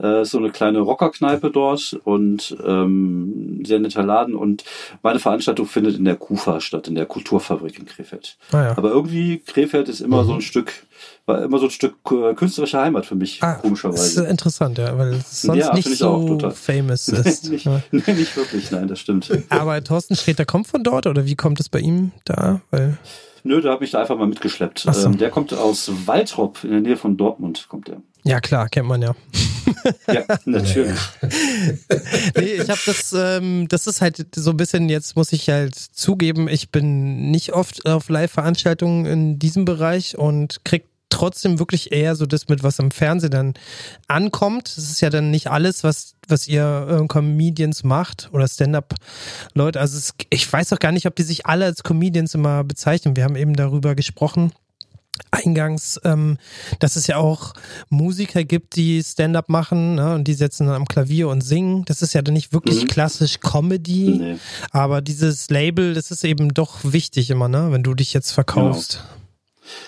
S4: Äh, ist so eine kleine Rockerkneipe dort und ähm, sehr netter Laden. Und meine Veranstaltung findet in der KUFA statt, in der Kulturfabrik in Krefeld.
S6: Ah, ja.
S4: Aber irgendwie Krefeld ist immer so ein Stück, war immer so ein Stück äh, künstlerische Heimat für mich,
S6: Ah, das ist
S4: komischerweise.
S6: interessant, ja, weil es sonst
S4: Ja,
S6: nicht
S4: auch,
S6: so
S4: total.
S6: famous [laughs] ist.
S4: nicht,
S6: Ja. [laughs]
S4: nee, nicht wirklich, nein, das stimmt.
S6: Aber Thorsten Sträter kommt von dort oder wie kommt es bei ihm da? Weil,
S4: Nö, der hat mich da einfach mal mitgeschleppt.
S6: So.
S4: Ähm, der kommt aus Waltrop in der Nähe von Dortmund, kommt der.
S6: ja klar, kennt man ja.
S4: Ja, [laughs] natürlich.
S6: nee, ich habe das, ähm, das ist halt so ein bisschen, jetzt muss ich halt zugeben, ich bin nicht oft auf Live-Veranstaltungen in diesem Bereich und krieg trotzdem wirklich eher so das mit, was im Fernsehen dann ankommt. Das ist ja dann nicht alles, was, was ihr äh, Comedians macht oder Stand-up-Leute. Also es, ich weiß auch gar nicht, ob die sich alle als Comedians immer bezeichnen. Wir haben eben darüber gesprochen eingangs, ähm, dass es ja auch Musiker gibt, die Stand-up machen ne, und die setzen dann am Klavier und singen. Das ist ja dann nicht wirklich
S4: Mhm.
S6: klassisch Comedy,
S4: Nee.
S6: aber dieses Label, das ist eben doch wichtig immer, ne, wenn du dich jetzt verkaufst.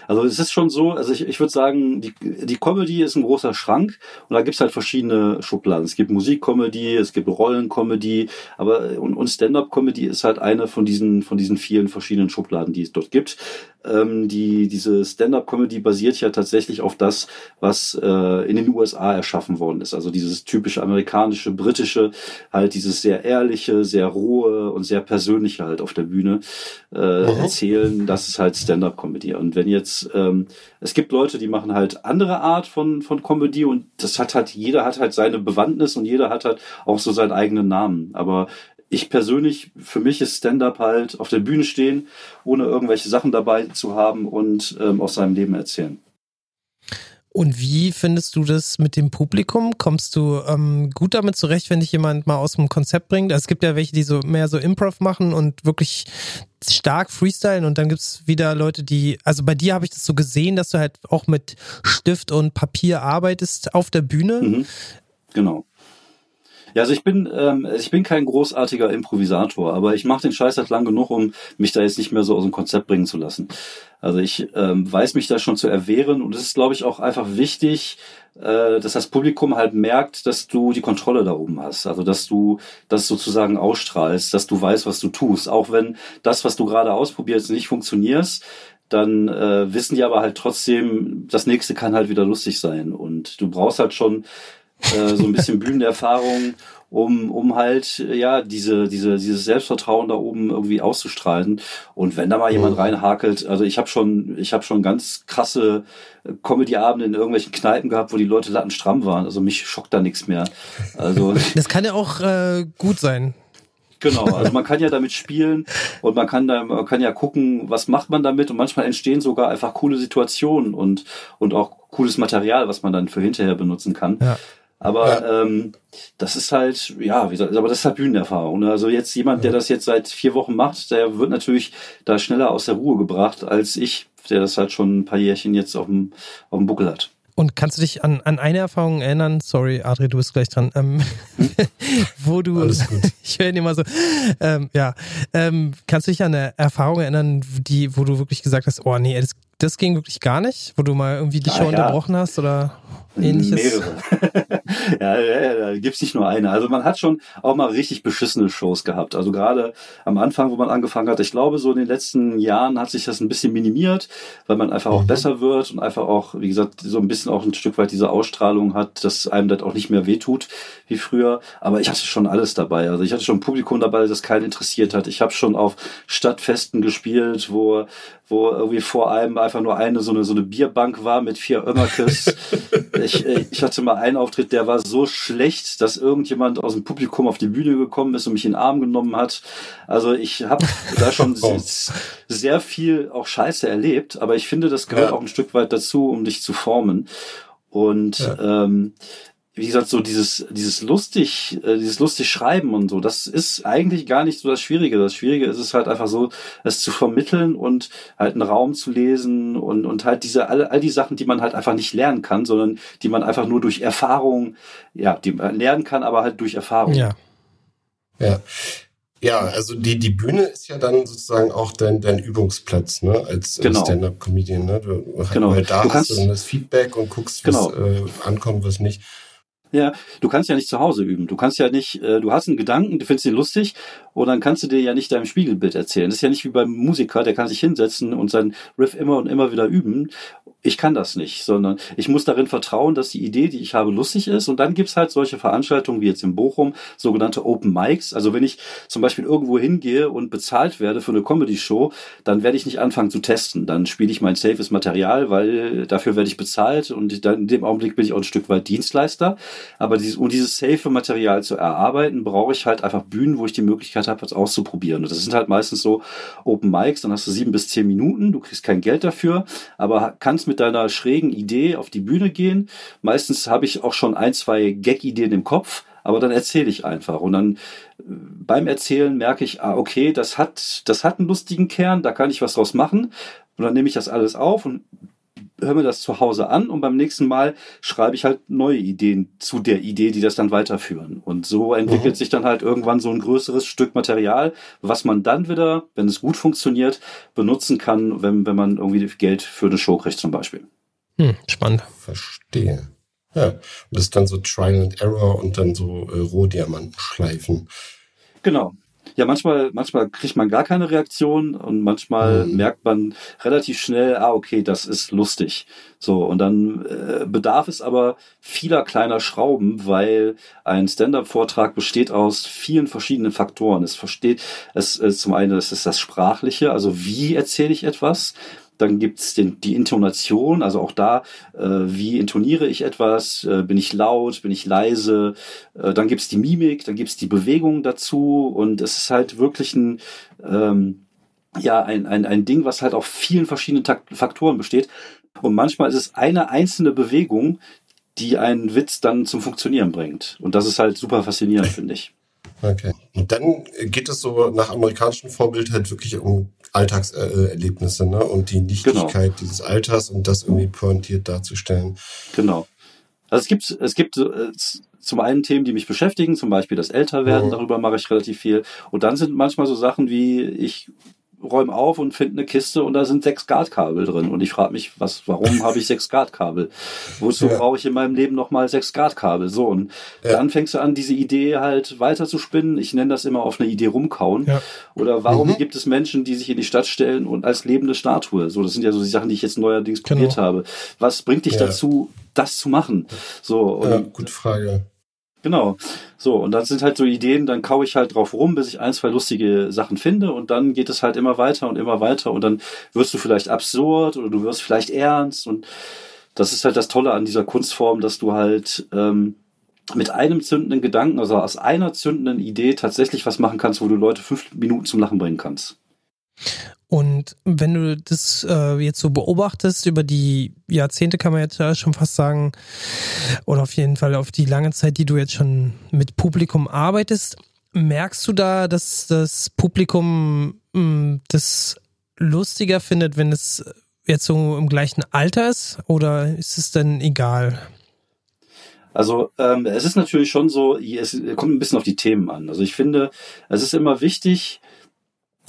S4: Also es ist schon so, also ich, ich würde sagen, die, die Comedy ist ein großer Schrank und da gibt's halt verschiedene Schubladen. Es gibt Musikcomedy, es gibt Rollencomedy, aber und, und Stand-up-Comedy ist halt eine von diesen, von diesen vielen verschiedenen Schubladen, die es dort gibt. Ähm, die, diese Stand-up-Comedy basiert ja tatsächlich auf das, was äh, in den USA erschaffen worden ist. Also dieses typische amerikanische, britische, halt dieses sehr ehrliche, sehr rohe und sehr persönliche halt auf der Bühne äh,
S3: Mhm.
S4: erzählen. Das ist halt Stand-up-Comedy. Und wenn jetzt, ähm, es gibt Leute, die machen halt andere Art von, von Comedy und das hat halt, jeder hat halt seine Bewandtnis und jeder hat halt auch so seinen eigenen Namen. Aber ich persönlich, für mich ist Stand-up halt auf der Bühne stehen, ohne irgendwelche Sachen dabei zu haben und ähm, aus seinem Leben erzählen.
S6: Und wie findest du das mit dem Publikum? Kommst du ähm, gut damit zurecht, wenn dich jemand mal aus dem Konzept bringt? Also es gibt ja welche, die so mehr so Improv machen und wirklich stark freestylen und dann gibt's wieder Leute, die, also bei dir habe ich das so gesehen, dass du halt auch mit Stift und Papier arbeitest auf der Bühne.
S4: Mhm. Genau. Ja, also ich bin, ähm, ich bin kein großartiger Improvisator, aber ich mache den Scheiß halt lang genug, um mich da jetzt nicht mehr so aus dem Konzept bringen zu lassen. Also ich ähm, weiß mich da schon zu erwehren und es ist, glaube ich, auch einfach wichtig, äh, dass das Publikum halt merkt, dass du die Kontrolle da oben hast. Also dass du das sozusagen ausstrahlst, dass du weißt, was du tust. Auch wenn das, was du gerade ausprobierst, nicht funktioniert, dann äh, wissen die aber halt trotzdem, das nächste kann halt wieder lustig sein. Und du brauchst halt schon äh, so ein bisschen Bühnenerfahrung, um, um halt, äh, ja, diese, diese, dieses Selbstvertrauen da oben irgendwie auszustrahlen. Und wenn da mal jemand reinhakelt, also ich habe schon, ich habe schon ganz krasse äh, Comedy-Abende in irgendwelchen Kneipen gehabt, wo die Leute lattenstramm waren. Also mich schockt da nichts mehr. Also [laughs]
S6: Das kann ja auch äh, gut sein.
S4: Genau, also [laughs] man kann ja damit spielen und man kann da, man kann ja gucken, was macht man damit und manchmal entstehen sogar einfach coole Situationen und, und auch cooles Material, was man dann für hinterher benutzen kann.
S6: Ja.
S4: Aber ähm, das ist halt, ja, wie gesagt, aber das ist halt Bühnenerfahrung. Ne? Also jetzt jemand, der das jetzt seit vier Wochen macht, der wird natürlich da schneller aus der Ruhe gebracht als ich, der das halt schon ein paar Jährchen jetzt auf dem, auf dem Buckel hat.
S6: Und kannst du dich an, an eine Erfahrung erinnern? Sorry, Adri, du bist gleich dran. Ähm, [laughs] wo du,
S3: Alles gut. [laughs]
S6: ich höre ihn immer so, ähm, ja, ähm, kannst du dich an eine Erfahrung erinnern, die, wo du wirklich gesagt hast, oh nee, das, das ging wirklich gar nicht, wo du mal irgendwie die
S4: Ah,
S6: Show
S4: ja.
S6: unterbrochen hast oder ähnliches?
S4: Mehrere. [laughs] ja, ja, ja, da gibt's nicht nur eine. Also man hat schon auch mal richtig beschissene Shows gehabt. Also gerade am Anfang, wo man angefangen hat, ich glaube, so in den letzten Jahren hat sich das ein bisschen minimiert, weil man einfach auch besser wird und einfach auch, wie gesagt, so ein bisschen auch ein Stück weit diese Ausstrahlung hat, dass einem das auch nicht mehr wehtut wie früher. Aber ich hatte schon alles dabei. Also ich hatte schon ein Publikum dabei, das keinen interessiert hat. Ich habe schon auf Stadtfesten gespielt, wo wo irgendwie vor einem einfach nur eine so eine so eine Bierbank war mit vier Ömmerkes. [laughs] ich, äh, ich hatte mal einen Auftritt, der war so schlecht, dass irgendjemand aus dem Publikum auf die Bühne gekommen ist und mich in den Arm genommen hat. Also ich habe da schon [laughs]
S3: Oh.
S4: sehr viel auch Scheiße erlebt, aber ich finde, das gehört
S3: Ja.
S4: auch ein Stück weit dazu, um dich zu formen. Und ähm, wie gesagt, so dieses, dieses lustig, äh, dieses lustig Schreiben und so, das ist eigentlich gar nicht so das Schwierige. Das Schwierige ist es halt einfach so, es zu vermitteln und halt einen Raum zu lesen und, und halt diese, all, all die Sachen, die man halt einfach nicht lernen kann, sondern die man einfach nur durch Erfahrung, ja, die man lernen kann, aber halt durch Erfahrung.
S6: Ja.
S3: Ja. Ja, also die, die Bühne ist ja dann sozusagen auch dein, dein Übungsplatz, ne, als
S4: Genau.
S3: Stand-Up-Comedian, ne? Du,
S4: Genau.
S3: Weil da
S4: Du
S3: hast
S4: kannst-
S3: du dann das Feedback und guckst, was
S4: Genau.
S3: äh, ankommt, was nicht.
S4: Ja, du kannst ja nicht zu Hause üben. Du kannst ja nicht, äh, du hast einen Gedanken, du findest ihn lustig und dann kannst du dir ja nicht deinem Spiegelbild erzählen. Das ist ja nicht wie beim Musiker, der kann sich hinsetzen und seinen Riff immer und immer wieder üben. Ich kann das nicht, sondern ich muss darin vertrauen, dass die Idee, die ich habe, lustig ist. Und dann gibt's halt solche Veranstaltungen wie jetzt in Bochum, sogenannte Open Mics. Also wenn ich zum Beispiel irgendwo hingehe und bezahlt werde für eine Comedy-Show, dann werde ich nicht anfangen zu testen. Dann spiele ich mein safes Material, weil dafür werde ich bezahlt und dann in dem Augenblick bin ich auch ein Stück weit Dienstleister. Aber dieses, um dieses safe Material zu erarbeiten, brauche ich halt einfach Bühnen, wo ich die Möglichkeit habe, was auszuprobieren. Und das sind halt meistens so Open Mics, dann hast du sieben bis zehn Minuten, du kriegst kein Geld dafür, aber kannst mit deiner schrägen Idee auf die Bühne gehen. Meistens habe ich auch schon ein, zwei Gag-Ideen im Kopf, aber dann erzähle ich einfach. Und dann äh, beim Erzählen merke ich, ah, okay, das hat, das hat einen lustigen Kern, da kann ich was draus machen. Und dann nehme ich das alles auf und höre mir das zu Hause an und beim nächsten Mal schreibe ich halt neue Ideen zu der Idee, die das dann weiterführen. Und so entwickelt
S3: Mhm.
S4: sich dann halt irgendwann so ein größeres Stück Material, was man dann wieder, wenn es gut funktioniert, benutzen kann, wenn, wenn man irgendwie Geld für eine Show kriegt zum Beispiel.
S6: Hm, spannend.
S3: Verstehe. Ja, und das ist dann so Trial and Error und dann so äh, Rohdiamantenschleifen.
S4: Genau. Ja, manchmal, manchmal kriegt man gar keine Reaktion und manchmal
S3: Mhm.
S4: merkt man relativ schnell, ah, okay, das ist lustig. So, und dann äh, bedarf es aber vieler kleiner Schrauben, weil ein Stand-up-Vortrag besteht aus vielen verschiedenen Faktoren. Es versteht, es ist zum einen, es ist das Sprachliche, also wie erzähle ich etwas? Dann gibt's den, die Intonation, also auch da, äh, wie intoniere ich etwas? Äh, bin ich laut? Bin ich leise? Äh, dann gibt's die Mimik, dann gibt's die Bewegung dazu und es ist halt wirklich ein, ähm, ja, ein, ein, ein Ding, was halt auf vielen verschiedenen Takt Faktoren besteht. Und manchmal ist es eine einzelne Bewegung, die einen Witz dann zum Funktionieren bringt. Und das ist halt super faszinierend, finde ich.
S3: Okay. Und dann geht es so nach amerikanischem Vorbild halt wirklich um Alltagserlebnisse, ne? Und die Nichtigkeit dieses Alters und das irgendwie pointiert darzustellen.
S4: Genau. Also es gibt, es gibt äh, zum einen Themen, die mich beschäftigen, zum Beispiel das Älterwerden,
S3: Mhm.
S4: darüber mache ich relativ viel. Und dann sind manchmal so Sachen wie, ich räume auf und finde eine Kiste und da sind sechs Guardkabel drin. Und ich frage mich, was, warum habe ich sechs Guardkabel? Wozu [laughs]
S3: Ja.
S4: brauche ich in meinem Leben nochmal sechs Guardkabel? So, und
S3: Ja.
S4: dann fängst du an, diese Idee halt weiter zu spinnen. Ich nenne das immer auf eine Idee rumkauen.
S6: Ja.
S4: Oder warum
S3: Mhm.
S4: gibt es Menschen, die sich in die Stadt stellen und als lebende Statue? So, das sind ja so die Sachen, die ich jetzt neuerdings
S6: Genau.
S4: probiert habe. Was bringt dich dazu, das zu machen? So, und
S3: gute Frage.
S4: Genau. So, und dann sind halt so Ideen, dann kaue ich halt drauf rum, bis ich ein, zwei lustige Sachen finde und dann geht es halt immer weiter und immer weiter und dann wirst du vielleicht absurd oder du wirst vielleicht ernst und das ist halt das Tolle an dieser Kunstform, dass du halt ähm, mit einem zündenden Gedanken, also aus einer zündenden Idee tatsächlich was machen kannst, wo du Leute fünf Minuten zum Lachen bringen kannst.
S6: Und wenn du das äh, jetzt so beobachtest über die Jahrzehnte, kann man jetzt ja schon fast sagen, oder auf jeden Fall auf die lange Zeit, die du jetzt schon mit Publikum arbeitest, merkst du da, dass das Publikum mh, das lustiger findet, wenn es jetzt so im gleichen Alter ist? Oder ist es denn egal?
S4: Also ähm, es ist natürlich schon so, es kommt ein bisschen auf die Themen an. Also ich finde, es ist immer wichtig,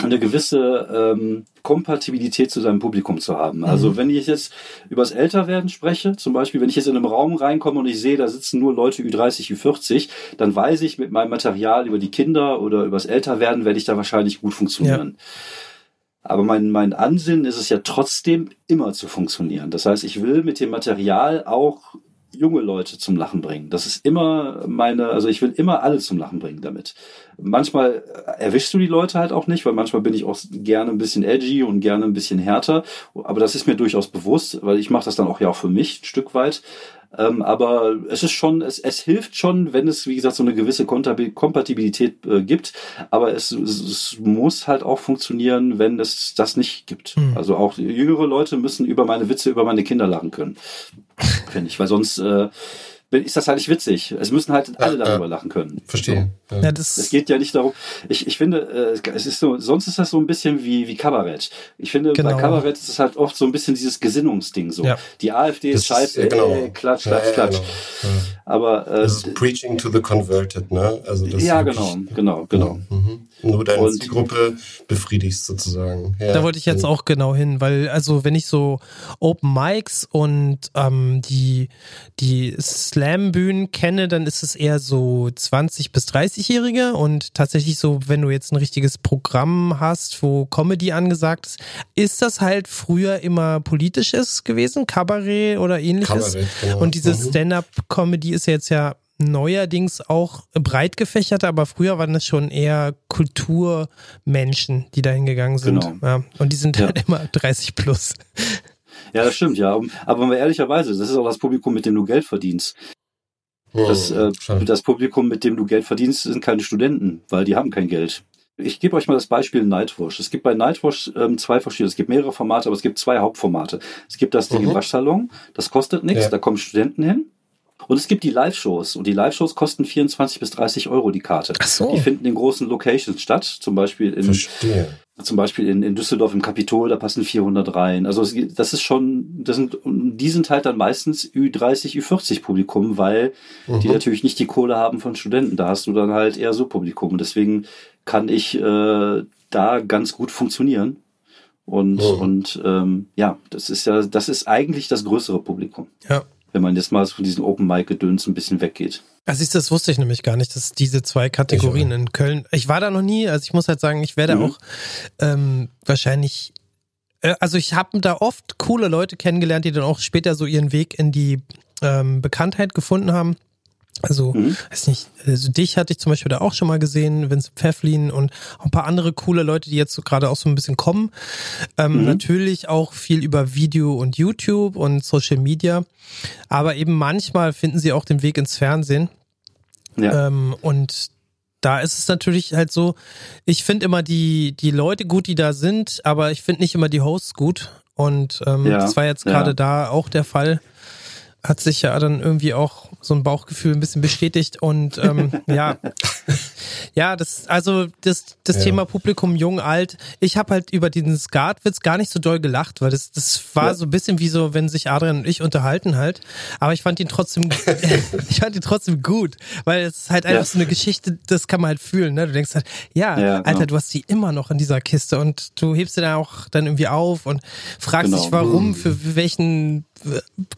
S4: eine gewisse ähm, Kompatibilität zu seinem Publikum zu haben. Also
S6: Mhm.
S4: wenn ich jetzt übers Älterwerden spreche, zum Beispiel, wenn ich jetzt in einem Raum reinkomme und ich sehe, da sitzen nur Leute Ü30, Ü40, dann weiß ich, mit meinem Material über die Kinder oder übers Älterwerden werde ich da wahrscheinlich gut funktionieren. Aber mein, mein Ansinnen ist es ja trotzdem immer zu funktionieren. Das heißt, ich will mit dem Material auch junge Leute zum Lachen bringen. Das ist immer meine, also ich will immer alle zum Lachen bringen damit. Manchmal erwischst du die Leute halt auch nicht, weil manchmal bin ich auch gerne ein bisschen edgy und gerne ein bisschen härter. Aber das ist mir durchaus bewusst, weil ich mache das dann auch ja auch für mich ein Stück weit. Ähm, aber es ist schon, es, es hilft schon, wenn es, wie gesagt, so eine gewisse Kompatibilität äh, gibt. Aber es, es, muss halt auch funktionieren, wenn es das nicht gibt.
S6: Hm.
S4: Also auch jüngere Leute müssen über meine Witze, über meine Kinder lachen können. Finde ich, weil sonst äh, ist das halt nicht witzig. Es müssen halt alle
S3: Ja,
S4: darüber
S3: ja.
S4: lachen können.
S3: Verstehe. Ja.
S6: Ja,
S4: Es
S6: das,
S4: geht ja nicht darum. Ich, ich finde, äh, es ist so, sonst ist das so ein bisschen wie, wie Kabarett. Ich finde,
S6: Genau.
S4: bei Kabarett ist es halt oft so ein bisschen dieses Gesinnungsding so.
S6: Ja.
S4: Die AfD ist scheiße,
S3: genau.
S4: ey, klatsch, klatsch,
S3: ja,
S4: klatsch.
S3: genau.
S4: Aber äh,
S3: Das ist Preaching to the Converted, ne? Also das
S4: ja,
S3: wirklich-
S4: genau, genau, genau.
S3: Mhm. Nur deine
S4: Und-
S3: Zielgruppe befriedigst sozusagen. Ja.
S6: Da wollte ich jetzt auch genau hin, weil also wenn ich so Open Mics und ähm, die die Slam-Bühnen kenne, dann ist es eher so 20 bis 30-Jährige und tatsächlich so, wenn du jetzt ein richtiges Programm hast, wo Comedy angesagt ist, ist das halt früher immer politisches gewesen, Kabarett oder ähnliches.
S3: Kabarett, genau.
S6: Und diese
S3: Mhm.
S6: Stand-up-Comedy ist jetzt ja neuerdings auch breit gefächerter, aber früher waren das schon eher Kulturmenschen, die da hingegangen sind.
S4: Genau.
S6: Ja, und die sind
S4: Ja.
S6: halt immer 30 plus.
S4: Ja, das stimmt, ja. Aber mal ehrlicherweise, das ist auch das Publikum, mit dem du Geld verdienst.
S3: Mhm.
S4: Das, äh, das Publikum, mit dem du Geld verdienst, sind keine Studenten, weil die haben kein Geld. Ich gebe euch mal das Beispiel Nightwash. Es gibt bei Nightwash ähm, zwei verschiedene, es gibt mehrere Formate, aber es gibt zwei Hauptformate. Es gibt das Ding im
S3: Mhm.
S4: Waschsalon, das kostet nichts,
S3: Ja.
S4: da kommen Studenten hin. Und es gibt die Live-Shows. Und die Live-Shows kosten 24 bis 30 Euro die Karte.
S6: Ach so.
S4: Die finden in großen Locations statt, zum Beispiel in,
S3: Verstehe.
S4: zum Beispiel in, in Düsseldorf im Kapitol, da passen 400 rein. Also das ist schon, das sind, die sind halt dann meistens Ü30, Ü40 Publikum, weil die
S3: Mhm.
S4: natürlich nicht die Kohle haben von Studenten. Da hast du dann halt eher so Publikum. Und Deswegen kann ich äh, da ganz gut funktionieren. Und,
S3: Mhm.
S4: und ähm, ja, das ist ja, das ist eigentlich das größere Publikum.
S6: Ja.
S4: Wenn man jetzt mal von diesem Open Mic Gedöns ein bisschen weggeht.
S6: Also ich, das wusste ich nämlich gar nicht, dass diese zwei Kategorien in Köln. Ich war da noch nie, also ich muss halt sagen, ich werde
S4: Mhm.
S6: auch ähm, wahrscheinlich. Äh, also ich habe da oft coole Leute kennengelernt, die dann auch später so ihren Weg in die ähm, Bekanntheit gefunden haben. Also,
S4: Mhm.
S6: weiß nicht, also dich hatte ich zum Beispiel da auch schon mal gesehen, Vince Pfefflin und ein paar andere coole Leute, die jetzt so gerade auch so ein bisschen kommen. Ähm,
S4: Mhm.
S6: Natürlich auch viel über Video und YouTube und Social Media. Aber eben manchmal finden sie auch den Weg ins Fernsehen.
S4: Ja.
S6: Ähm, und da ist es natürlich halt so, ich finde immer die, die Leute gut, die da sind, aber ich finde nicht immer die Hosts gut. Und ähm,
S4: Ja,
S6: das war jetzt
S4: ja.
S6: gerade da auch der Fall. Hat sich ja dann irgendwie auch so ein Bauchgefühl ein bisschen bestätigt. Und ähm, [laughs] ja, ja, das, also das, das
S3: Ja.
S6: Thema Publikum jung, alt, ich habe halt über diesen Skatwitz gar nicht so doll gelacht, weil das, das war
S4: Ja.
S6: so ein bisschen wie so, wenn sich Adrian und ich unterhalten halt. Aber ich fand ihn trotzdem, [laughs] [laughs] ich fand ihn trotzdem gut, weil es ist halt einfach
S4: Ja.
S6: so eine Geschichte, das kann man halt fühlen. Ne? Du denkst halt, ja,
S4: Ja,
S6: Alter,
S4: genau.
S6: du hast sie immer noch in dieser Kiste und du hebst sie dann auch dann irgendwie auf und fragst
S4: Genau.
S6: dich, warum, für welchen äh,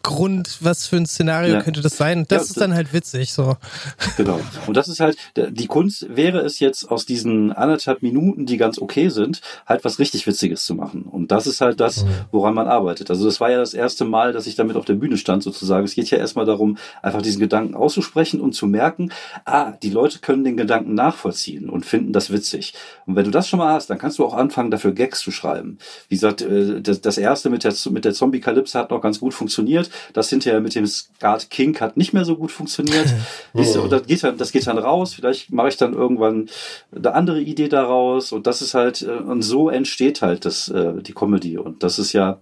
S6: Grund, was für ein Szenario
S4: Ja.
S6: könnte das sein. Das
S4: Ja,
S6: ist dann halt witzig, so. [laughs]
S4: Genau. Und das ist halt, die Kunst wäre es jetzt aus diesen anderthalb Minuten, die ganz okay sind, halt was richtig Witziges zu machen. Und das ist halt das, woran man arbeitet. Also das war ja das erste Mal, dass ich damit auf der Bühne stand sozusagen. Es geht ja erstmal darum, einfach diesen Gedanken auszusprechen und zu merken, ah, die Leute können den Gedanken nachvollziehen und finden das witzig. Und wenn du das schon mal hast, dann kannst du auch anfangen, dafür Gags zu schreiben. Wie gesagt, äh, das, das erste mit der, mit der Zombie-Kalypse hat noch ganz gut funktioniert. Das hinterher mit dem Skat King hat nicht mehr so gut funktioniert. [laughs] Und das geht, dann, das geht dann raus. Vielleicht mache ich dann irgendwann eine andere Idee daraus. Und das ist halt, äh, und so entsteht halt das, äh, die Comedy. Und das ist ja,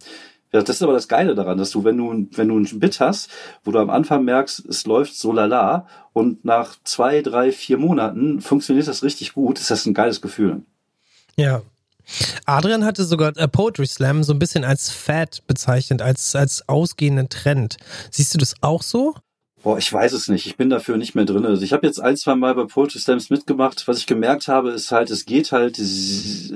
S4: ja, das ist aber das Geile daran, dass du, wenn du, wenn du ein Bit hast, wo du am Anfang merkst, es läuft so lala und nach zwei, drei, vier Monaten funktioniert das richtig gut, ist das ein geiles Gefühl.
S6: Ja. Adrian hatte sogar äh, Poetry Slam so ein bisschen als Fad bezeichnet, als, als ausgehenden Trend. Siehst du das auch so?
S4: Boah, ich weiß es nicht. Ich bin dafür nicht mehr drin. Also ich habe jetzt ein, zwei Mal bei Poetry Slams mitgemacht. Was ich gemerkt habe, ist halt, es geht halt,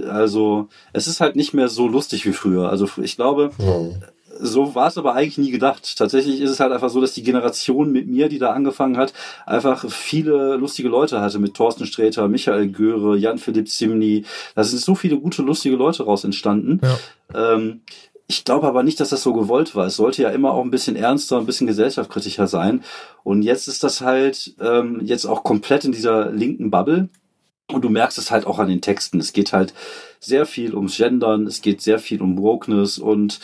S4: also es ist halt nicht mehr so lustig wie früher. Also ich glaube,
S3: Mhm.
S4: So war es aber eigentlich nie gedacht. Tatsächlich ist es halt einfach so, dass die Generation mit mir, die da angefangen hat, einfach viele lustige Leute hatte mit Thorsten Sträter, Michael Göre, Jan-Philipp Zimny. Da sind so viele gute, lustige Leute raus entstanden.
S6: Ja.
S4: Ähm, ich glaube aber nicht, dass das so gewollt war. Es sollte ja immer auch ein bisschen ernster, ein bisschen gesellschaftskritischer sein. Und jetzt ist das halt ähm, jetzt auch komplett in dieser linken Bubble. Und du merkst es halt auch an den Texten. Es geht halt sehr viel ums Gendern, es geht sehr viel um Wokeness und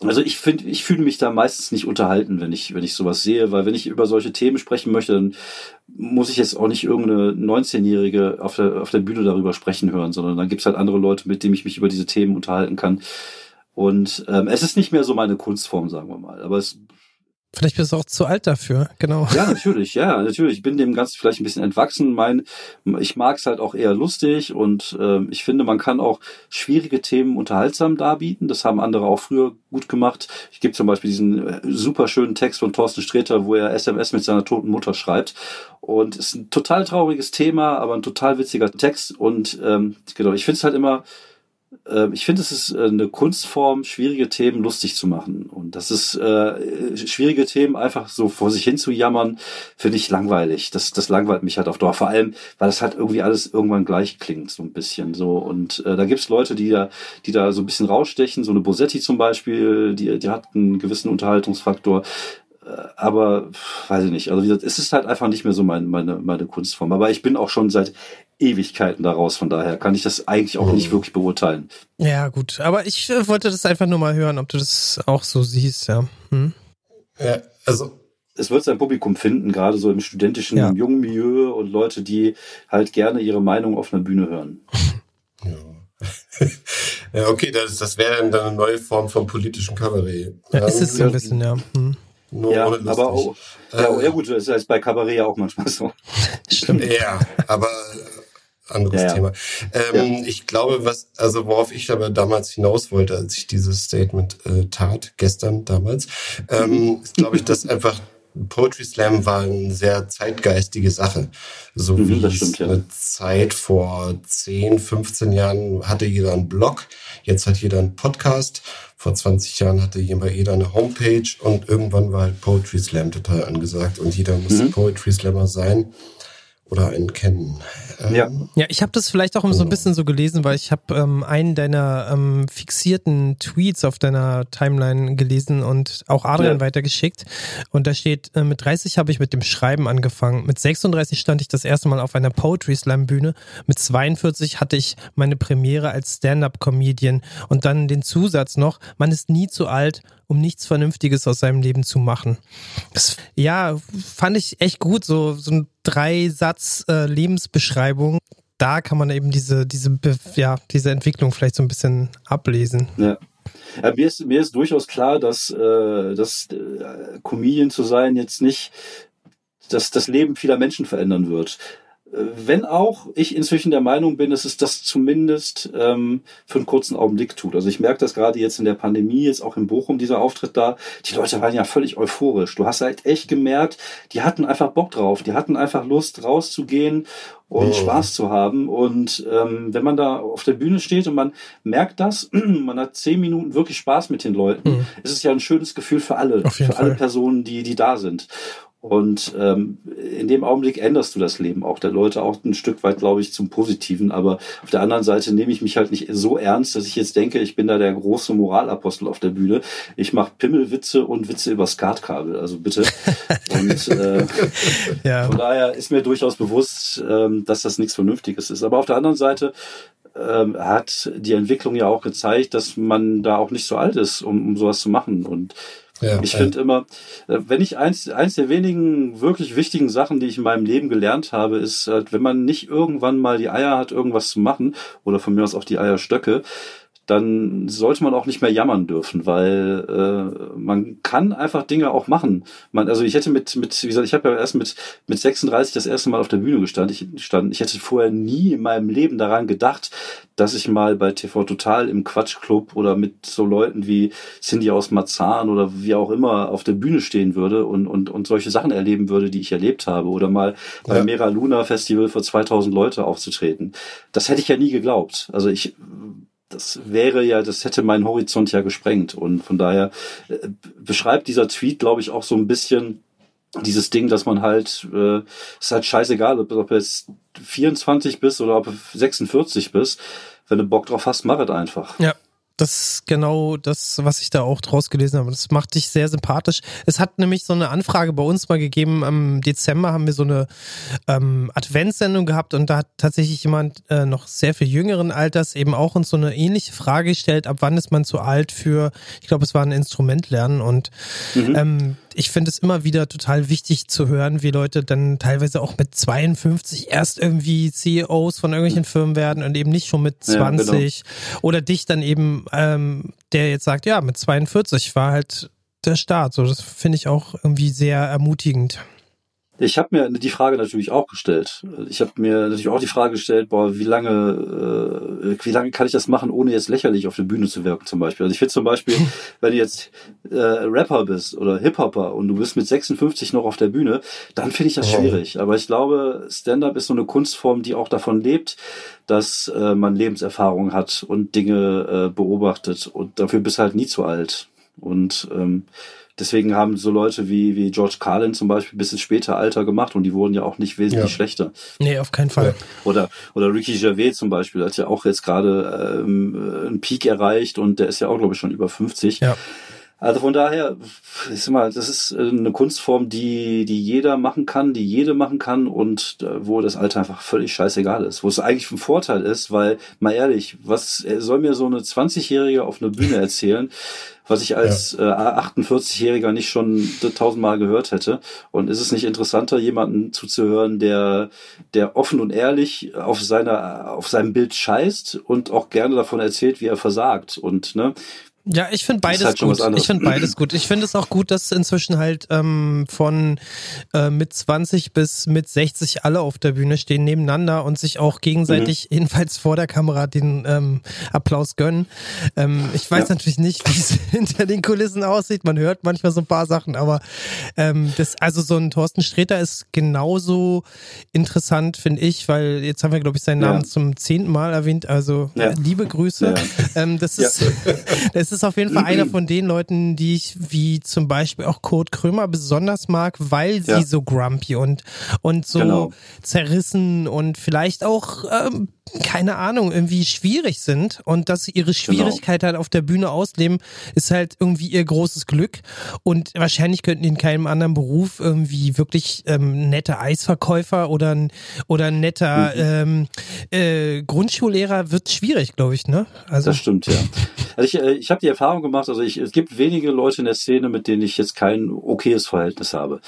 S4: also ich finde, ich fühle mich da meistens nicht unterhalten, wenn ich, wenn ich sowas sehe, weil wenn ich über solche Themen sprechen möchte, dann muss ich jetzt auch nicht irgendeine 19-Jährige auf der, auf der Bühne darüber sprechen hören, sondern dann gibt's halt andere Leute, mit denen ich mich über diese Themen unterhalten kann. Und ähm, es ist nicht mehr so meine Kunstform, sagen wir mal. Aber es
S6: Vielleicht bist du auch zu alt dafür, genau.
S4: Ja, natürlich, ja, natürlich. Ich bin dem Ganzen vielleicht ein bisschen entwachsen. Mein, ich mag es halt auch eher lustig und äh, ich finde, man kann auch schwierige Themen unterhaltsam darbieten. Das haben andere auch früher gut gemacht. Ich gebe zum Beispiel diesen äh, super schönen Text von Thorsten Sträter, wo er SMS mit seiner toten Mutter schreibt. Und es ist ein total trauriges Thema, aber ein total witziger Text. Und ähm, genau, ich finde es halt immer ich finde, es ist äh, eine Kunstform, schwierige Themen lustig zu machen. Und das ist äh, schwierige Themen einfach so vor sich hin zu jammern, finde ich langweilig. Das, das langweilt mich halt auf Dauer. Vor allem, weil das halt irgendwie alles irgendwann gleich klingt, so ein bisschen. So. Und äh, da gibt's Leute, die da, die da so ein bisschen rausstechen, so eine Bosetti zum Beispiel, die, die hat einen gewissen Unterhaltungsfaktor äh, aber weiß ich nicht. Also wie gesagt, es ist halt einfach nicht mehr so mein, meine, meine Kunstform. Aber ich bin auch schon seit Ewigkeiten daraus. Von daher kann ich das eigentlich auch nicht mhm. wirklich beurteilen.
S6: Ja, gut. Aber ich äh, wollte das einfach nur mal hören, ob du das auch so siehst, ja. Hm?
S3: Ja, also.
S4: Es wird sein Publikum finden, gerade so im studentischen, ja. jungen Milieu und Leute, die halt gerne ihre Meinung auf einer Bühne hören. [laughs]
S3: Ja. ja, okay, das, das wäre dann eine neue Form von politischem Kabarett.
S6: Ja, ist es so ein bisschen, ja. Hm.
S4: Nur ja, aber auch, ja, ja, gut, das ist bei Kabarett ja auch manchmal so. [laughs]
S3: Stimmt. Ja, aber anderes ja, ja. Thema. Ähm, ja. Ich glaube, was, also worauf ich aber damals hinaus wollte, als ich dieses Statement äh, tat, gestern damals, ähm, mhm. ist, glaube ich, dass einfach Poetry Slam war eine sehr zeitgeistige Sache. So mhm, wie stimmt, eine Zeit vor 10, 15 Jahren hatte jeder einen Blog, jetzt hat jeder einen Podcast. Vor 20 Jahren hatte jeder eine Homepage und irgendwann war halt Poetry Slam total angesagt und jeder musste mhm. Poetry Slammer sein oder einen kennen.
S6: Ähm, ja. ja, ich habe das vielleicht auch so ein bisschen so gelesen, weil ich habe ähm, einen deiner ähm, fixierten Tweets auf deiner Timeline gelesen und auch Adrian ja. weitergeschickt. Und da steht, äh, mit 30 habe ich mit dem Schreiben angefangen. Mit 36 stand ich das erste Mal auf einer Poetry Slam Bühne. Mit 42 hatte ich meine Premiere als Stand-up-Comedian und dann den Zusatz noch, man ist nie zu alt, um nichts Vernünftiges aus seinem Leben zu machen. Das, ja, fand ich echt gut, so, so ein Drei-Satz-Lebensbeschreibung. Äh, da kann man eben diese, diese, ja, diese Entwicklung vielleicht so ein bisschen ablesen.
S4: Ja. Ja, mir, ist, mir ist durchaus klar, dass, äh, dass äh, Comedian zu sein jetzt nicht dass das Leben vieler Menschen verändern wird wenn auch ich inzwischen der Meinung bin, dass es das zumindest ähm, für einen kurzen Augenblick tut. Also ich merke das gerade jetzt in der Pandemie, jetzt auch in Bochum, dieser Auftritt da, die Leute waren ja völlig euphorisch. Du hast halt echt gemerkt, die hatten einfach Bock drauf, die hatten einfach Lust rauszugehen und oh. Spaß zu haben. Und ähm, wenn man da auf der Bühne steht und man merkt das, [clears throat] man hat zehn Minuten wirklich Spaß mit den Leuten, mhm. ist es ja ein schönes Gefühl für alle, für Fall. alle Personen, die, die da sind. Und ähm, in dem Augenblick änderst du das Leben auch der Leute auch ein Stück weit, glaube ich, zum Positiven. Aber auf der anderen Seite nehme ich mich halt nicht so ernst, dass ich jetzt denke, ich bin da der große Moralapostel auf der Bühne. Ich mache Pimmelwitze und Witze über Skatkabel. Also bitte. [laughs] und äh, ja. von daher ist mir durchaus bewusst, ähm, dass das nichts Vernünftiges ist. Aber auf der anderen Seite ähm, hat die Entwicklung ja auch gezeigt, dass man da auch nicht so alt ist, um, um sowas zu machen. Und ja, ich finde immer, äh, wenn ich eins, eins der wenigen wirklich wichtigen Sachen, die ich in meinem Leben gelernt habe, ist, wenn man nicht irgendwann mal die Eier hat, irgendwas zu machen, oder von mir aus auch die Eierstöcke, dann sollte man auch nicht mehr jammern dürfen, weil äh, man kann einfach Dinge auch machen. Man, also ich hätte mit, mit wie gesagt, ich habe ja erst mit, mit 36 das erste Mal auf der Bühne gestanden. Ich, stand, ich hätte vorher nie in meinem Leben daran gedacht, dass ich mal bei TV Total im Quatschclub oder mit so Leuten wie Cindy aus Marzahn oder wie auch immer auf der Bühne stehen würde und, und, und solche Sachen erleben würde, die ich erlebt habe. Oder mal ja. beim Mera Luna Festival vor 2000 Leute aufzutreten. Das hätte ich ja nie geglaubt. Also ich das wäre ja, das hätte meinen Horizont ja gesprengt. Und von daher äh, beschreibt dieser Tweet, glaube ich, auch so ein bisschen dieses Ding, dass man halt, äh, ist halt scheißegal, ob, ob du jetzt 24 bist oder ob du 46 bist. Wenn du Bock drauf hast, mach es einfach.
S6: Ja, das ist genau das, was ich da auch draus gelesen habe. Das macht dich sehr sympathisch. Es hat nämlich so eine Anfrage bei uns mal gegeben. Im Dezember haben wir so eine ähm, Adventssendung gehabt und da hat tatsächlich jemand äh, noch sehr viel jüngeren Alters eben auch uns so eine ähnliche Frage gestellt, ab wann ist man zu alt für, ich glaube, es war ein Instrument lernen und mhm. ähm, ich finde es immer wieder total wichtig zu hören, wie Leute dann teilweise auch mit 52 erst irgendwie CEOs von irgendwelchen Firmen werden und eben nicht schon mit 20 ja, genau. oder dich dann eben, ähm, der jetzt sagt, ja, mit 42 war halt der Start. So, das finde ich auch irgendwie sehr ermutigend.
S4: Ich habe mir die Frage natürlich auch gestellt. Ich habe mir natürlich auch die Frage gestellt, boah, wie lange, äh, wie lange kann ich das machen, ohne jetzt lächerlich auf der Bühne zu wirken zum Beispiel. Also ich finde zum Beispiel, [laughs] wenn du jetzt äh, Rapper bist oder Hip-Hopper und du bist mit 56 noch auf der Bühne, dann finde ich das schwierig. Aber ich glaube, Stand-up ist so eine Kunstform, die auch davon lebt, dass äh, man Lebenserfahrung hat und Dinge äh, beobachtet und dafür bist du halt nie zu alt. Und ähm, Deswegen haben so Leute wie, wie George Carlin zum Beispiel bis ins später Alter gemacht und die wurden ja auch nicht wesentlich
S3: Ja.
S4: schlechter.
S6: Nee, auf keinen Fall.
S4: Oder, oder Ricky Gervais zum Beispiel hat ja auch jetzt gerade ähm, einen Peak erreicht und der ist ja auch, glaube ich, schon über 50.
S6: Ja.
S4: Also von daher, ist mal, das ist äh, eine Kunstform, die, die jeder machen kann, die jede machen kann und äh, wo das Alter einfach völlig scheißegal ist. Wo es eigentlich ein Vorteil ist, weil, mal ehrlich, was äh, soll mir so eine 20-Jährige auf einer Bühne erzählen, was ich als äh, 48-Jähriger nicht schon tausendmal gehört hätte. Und ist es nicht interessanter, jemanden zuzuhören, der, der offen und ehrlich auf seiner, auf seinem Bild scheißt und auch gerne davon erzählt, wie er versagt. Und ne,
S6: Ja, ich finde beides
S4: halt
S6: gut. Ich finde beides gut. Ich finde es auch gut, dass inzwischen halt ähm, von äh, mit 20 bis mit 60 alle auf der Bühne stehen nebeneinander und sich auch gegenseitig
S4: Mhm.
S6: jedenfalls vor der Kamera den ähm, Applaus gönnen. Ähm, ich weiß
S4: Ja.
S6: natürlich nicht, wie es [laughs] hinter den Kulissen aussieht. Man hört manchmal so ein paar Sachen, aber ähm, das, also so ein Thorsten Sträter ist genauso interessant, finde ich, weil jetzt haben wir, glaube ich, seinen
S4: Ja.
S6: Namen zum zehnten Mal erwähnt. Also
S4: Ja.
S6: liebe Grüße.
S4: Ja.
S6: Ähm, das
S4: Ja.
S6: ist, [laughs] das ist auf jeden Fall einer von den Leuten, die ich wie zum Beispiel auch Kurt Krömer besonders mag, weil sie
S4: Ja.
S6: so grumpy und, und so
S4: Genau.
S6: zerrissen und vielleicht auch, ähm, keine Ahnung, irgendwie schwierig sind und dass sie ihre Schwierigkeit halt auf der Bühne ausleben, ist halt irgendwie ihr großes Glück und wahrscheinlich könnten die in keinem anderen Beruf irgendwie wirklich ähm, nette Eisverkäufer oder ein, oder netter ähm, äh, Grundschullehrer wird schwierig, glaube ich, ne? Also
S4: Das stimmt, ja. Also ich, äh, ich habe die Erfahrung gemacht, also ich, es gibt wenige Leute in der Szene, mit denen ich jetzt kein okayes Verhältnis habe.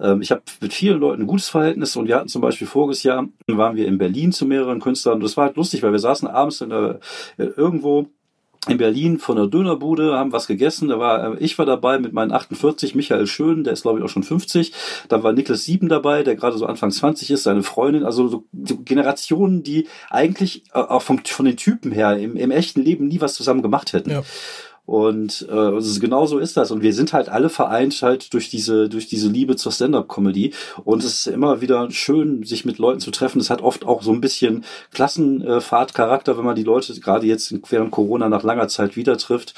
S4: Ähm, ich habe mit vielen Leuten ein gutes Verhältnis und wir hatten zum Beispiel voriges Jahr, waren wir in Berlin zu mehreren Künstlern und das war halt lustig, weil wir saßen abends in der, äh, irgendwo in Berlin von der Dönerbude, haben was gegessen. Da war, äh, ich war dabei mit meinen 48, Michael Schön, der ist glaube ich auch schon 50. Dann war Niklas Sieben dabei, der gerade so Anfang 20 ist, seine Freundin. Also so, Generationen, die eigentlich äh, auch vom, von den Typen her im, im echten Leben nie was zusammen gemacht hätten.
S6: Ja.
S4: Und äh, also genau so ist das. Und wir sind halt alle vereint halt durch diese, durch diese Liebe zur Stand-up-Comedy. Und es ist immer wieder schön, sich mit Leuten zu treffen. Es hat oft auch so ein bisschen Klassenfahrtcharakter, wenn man die Leute gerade jetzt während Corona nach langer Zeit wieder trifft.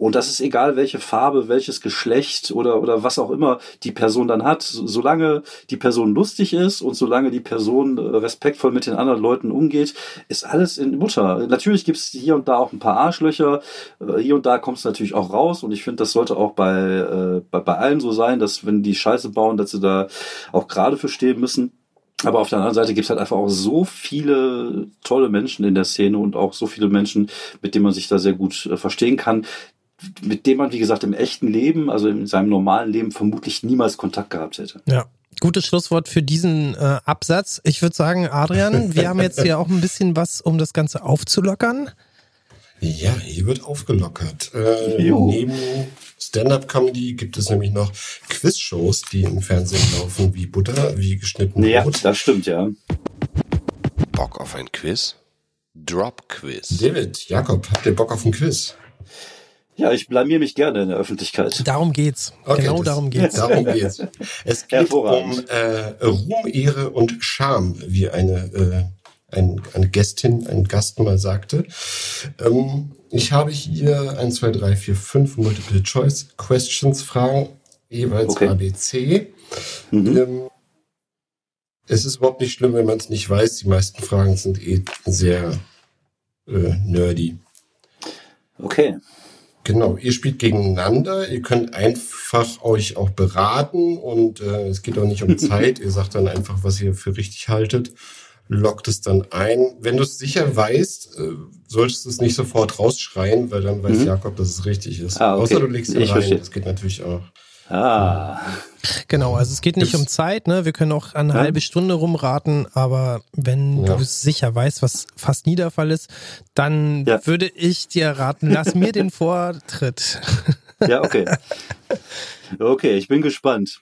S4: Und das ist egal, welche Farbe, welches Geschlecht oder, oder was auch immer die Person dann hat. So- Solange die Person lustig ist und solange die Person äh, respektvoll mit den anderen Leuten umgeht, ist alles in Mutter. Natürlich gibt es hier und da auch ein paar Arschlöcher. Äh, Hier und da kommt es natürlich auch raus. Und ich finde, das sollte auch bei, äh, bei, bei allen so sein, dass wenn die Scheiße bauen, dass sie da auch gerade für stehen müssen. Aber auf der anderen Seite gibt es halt einfach auch so viele tolle Menschen in der Szene und auch so viele Menschen, mit denen man sich da sehr gut äh, verstehen kann, mit dem man, wie gesagt, im echten Leben, also in seinem normalen Leben vermutlich niemals Kontakt gehabt hätte.
S6: Ja. Gutes Schlusswort für diesen äh, Absatz. Ich würde sagen, Adrian, wir haben jetzt hier auch ein bisschen was, um das Ganze aufzulockern.
S3: Ja, hier wird aufgelockert. Äh, neben Stand-up-Comedy gibt es nämlich noch Quizshows, die im Fernsehen laufen, wie Butter, wie geschnitten
S4: Ja,
S3: Brot.
S4: das stimmt, ja.
S7: Bock auf ein Quiz? Drop Quiz.
S3: David, Jakob, habt ihr Bock auf ein Quiz?
S4: Ja, ich blamier mich gerne in der Öffentlichkeit.
S6: Darum geht's.
S3: Okay,
S6: genau
S3: das-
S6: darum geht's.
S3: Darum geht's. Es geht um äh, Ruhm, Ehre und Scham, wie eine, äh, ein, eine Gästin, ein Gast mal sagte. Ähm, ich habe hier 1, 2, 3, 4, 5 Multiple-Choice-Questions, Fragen, jeweils
S4: Okay.
S3: ABC.
S4: Mhm.
S3: Ähm, es ist überhaupt nicht schlimm, wenn man es nicht weiß. Die meisten Fragen sind eh sehr äh, nerdy.
S4: Okay.
S3: Genau, ihr spielt gegeneinander. Ihr könnt einfach euch auch beraten und äh, es geht auch nicht um [laughs] Zeit. ihr sagt dann einfach, was ihr für richtig haltet, lockt es dann ein. Wenn du es sicher weißt, äh, solltest du es nicht sofort rausschreien, weil dann weiß
S4: Mhm.
S3: Jakob, dass es richtig ist.
S4: Ah, okay.
S3: Außer du legst ihn
S4: Ich
S3: rein.
S4: verstehe.
S3: Das geht natürlich auch.
S4: Ah.
S6: Genau, also es geht nicht
S3: Gibt's-
S6: um Zeit, ne? Wir können auch eine
S4: Ja.
S6: halbe Stunde rumraten, aber wenn
S3: Ja.
S6: du sicher weißt, was fast nie der Fall ist, dann
S4: Ja.
S6: würde ich dir raten, lass mir den Vortritt.
S4: Ja, okay. Okay, ich bin gespannt.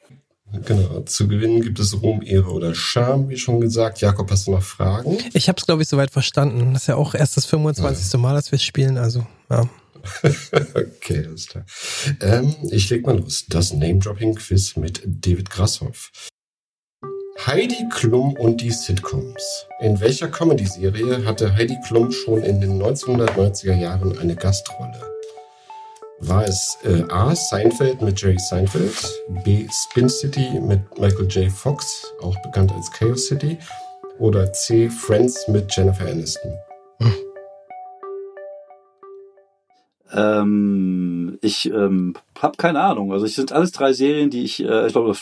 S3: Genau, zu gewinnen gibt es Ruhm, Ehre oder Scham, wie schon gesagt. Jakob, hast du noch Fragen?
S6: Ich habe es, glaube ich, soweit verstanden. Das ist ja auch erst das 25. Mal, dass wir spielen, also ja.
S3: Okay, alles klar. Ähm, ich leg mal los. Das Name-Dropping-Quiz mit David Grashoff. Heidi Klum und die Sitcoms. In welcher Comedy-Serie hatte Heidi Klum schon in den 1990er Jahren eine Gastrolle? War es äh, A. Seinfeld mit Jerry Seinfeld, B. Spin City mit Michael J. Fox, auch bekannt als Chaos City, oder C. Friends mit Jennifer Aniston?
S4: Ähm, ich ähm, habe keine Ahnung. Also es sind alles drei Serien, die ich, äh, ich glaube,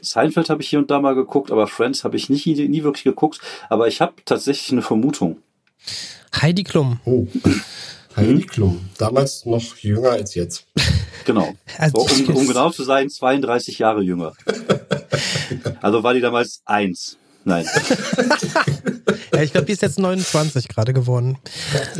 S4: Seinfeld habe ich hier und da mal geguckt, aber Friends habe ich nicht, nie, nie wirklich geguckt. Aber ich habe tatsächlich eine Vermutung.
S6: Heidi Klum.
S3: Oh. [laughs] Heidi Klum. Damals noch jünger als jetzt.
S4: Genau.
S6: Also,
S4: um, um [laughs] genau zu sein, 32 Jahre jünger. [laughs] Also war die damals eins. Nein. [laughs]
S6: ja, ich glaube, die ist jetzt 29 gerade geworden.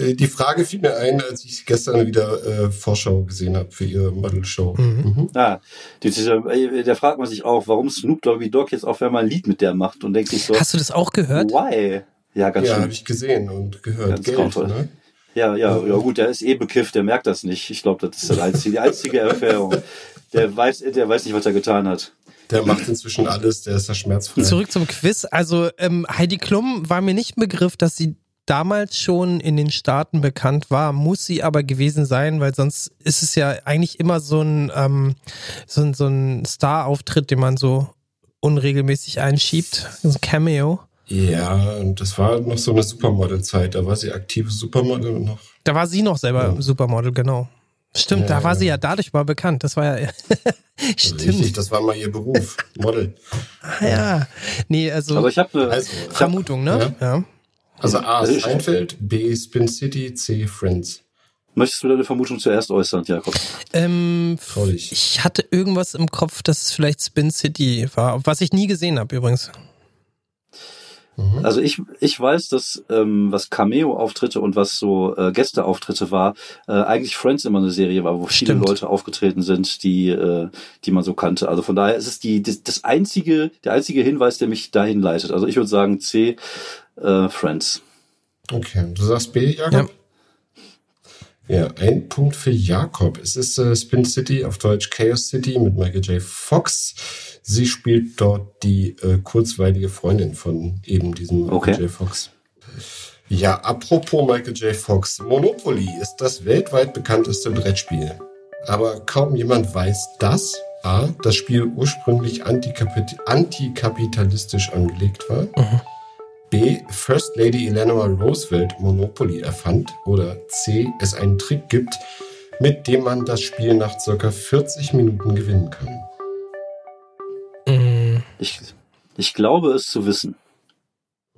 S3: Äh, Die Frage fiel mir ein, als ich gestern wieder äh, Vorschau gesehen habe für ihre Model-Show. Mhm.
S4: Ja, die, diese, äh, da fragt man sich auch, warum Snoop Doggy Dogg jetzt auf einmal ein Lied mit der macht und denkt sich so,
S6: Hast du das auch gehört?
S4: why? Ja, ganz
S3: Ja,
S4: schön.
S3: habe ich gesehen und gehört.
S4: Ganz
S3: Geld,
S4: grauenvoll.
S3: ne?
S4: Ja, ja, ja, gut, der ist eh bekifft, der merkt das nicht. Ich glaube, das ist die einzige, die einzige Erfahrung. Der weiß, der weiß nicht, was er getan hat.
S3: Der macht inzwischen alles, der ist da schmerzfrei.
S6: Zurück zum Quiz. Also ähm, Heidi Klum war mir nicht ein Begriff, dass sie damals schon in den Staaten bekannt war, muss sie aber gewesen sein, weil sonst ist es ja eigentlich immer so ein, ähm, so ein, so ein Star-Auftritt, den man so unregelmäßig einschiebt. So ein Cameo.
S3: Ja, und das war noch so eine Supermodel-Zeit. Da war sie aktive Supermodel noch.
S6: Da war sie noch selber
S3: Ja.
S6: Supermodel, genau. Stimmt,
S3: Ja,
S6: da war
S3: ja.
S6: sie ja dadurch mal bekannt. Das war ja. [laughs] Stimmt.
S3: Richtig, das war mal ihr Beruf. Model.
S6: Ah, ja. Nee, also,
S4: Aber ich habe eine,
S3: Also,
S4: hab,
S6: Vermutung, ne? Ja.
S3: also A.
S4: Also ich-
S3: Seinfeld, B. Spin City, C. Friends.
S4: möchtest du deine Vermutung zuerst äußern, Jakob?
S6: Ähm, ich hatte irgendwas im Kopf, dass es vielleicht Spin City war, was ich nie gesehen habe übrigens.
S3: Mhm.
S4: Also ich, ich weiß, dass ähm, was Cameo-Auftritte und was so äh, Gästeauftritte war, äh, eigentlich Friends immer eine Serie war, wo viele
S6: Stimmt.
S4: Leute aufgetreten sind, die, äh, die man so kannte. Also von daher ist es die, das, das einzige, der einzige Hinweis, der mich dahin leitet. Also ich würde sagen C, äh, Friends.
S3: Okay, du sagst B, Jakob? Ja. Ein Punkt für Jakob. Es ist äh, Spin City, auf Deutsch Chaos City mit Michael J. Fox. Sie spielt dort die äh, kurzweilige Freundin von eben diesem
S4: Okay.
S3: Michael J. Fox. Ja, apropos Michael J. Fox. Monopoly ist das weltweit bekannteste Brettspiel. Aber kaum jemand weiß, dass A. das Spiel ursprünglich antikapit antikapitalistisch angelegt war. B. First Lady Eleanor Roosevelt Monopoly erfand oder C. es einen Trick gibt, mit dem man das Spiel nach circa 40 Minuten gewinnen kann.
S6: Mm,
S4: Ich, ich glaube es zu wissen.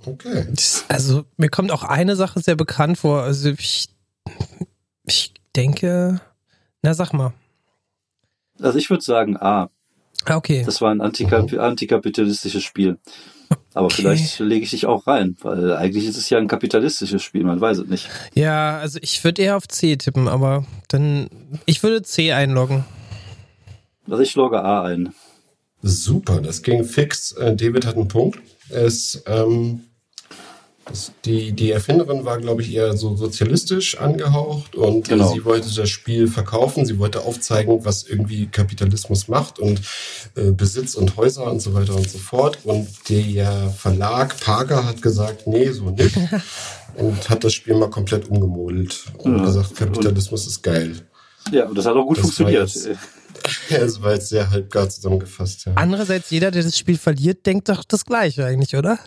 S3: Okay.
S6: Also mir kommt auch eine Sache sehr bekannt vor. Also ich, ich denke, na sag mal.
S4: Also ich würde sagen A.
S6: Ah, okay.
S4: Das war ein antikap antikapitalistisches Spiel. Aber
S6: Okay.
S4: vielleicht lege ich dich auch rein, weil eigentlich ist es ja ein kapitalistisches Spiel, man weiß es nicht.
S6: Ja, also ich würde eher auf C tippen, aber dann ich würde C einloggen.
S4: Also ich logge A ein.
S3: Super, das ging fix. Äh, David hat einen Punkt. Es, ähm, die, die Erfinderin war, glaube ich, eher so sozialistisch angehaucht und
S4: Genau.
S3: äh, sie wollte das Spiel verkaufen. Sie wollte aufzeigen, was irgendwie Kapitalismus macht und äh, Besitz und Häuser und so weiter und so fort. Und der Verlag Parker hat gesagt, nee, so nicht. [laughs] und hat das Spiel mal komplett umgemodelt und
S4: Ja.
S3: gesagt, Kapitalismus ist geil.
S4: Ja, und das hat auch gut
S3: Das war
S4: funktioniert.
S3: jetzt- Ja, [laughs] das war jetzt sehr halbgar zusammengefasst. Ja,
S6: Andererseits, jeder, der das Spiel verliert, denkt doch das Gleiche eigentlich, oder?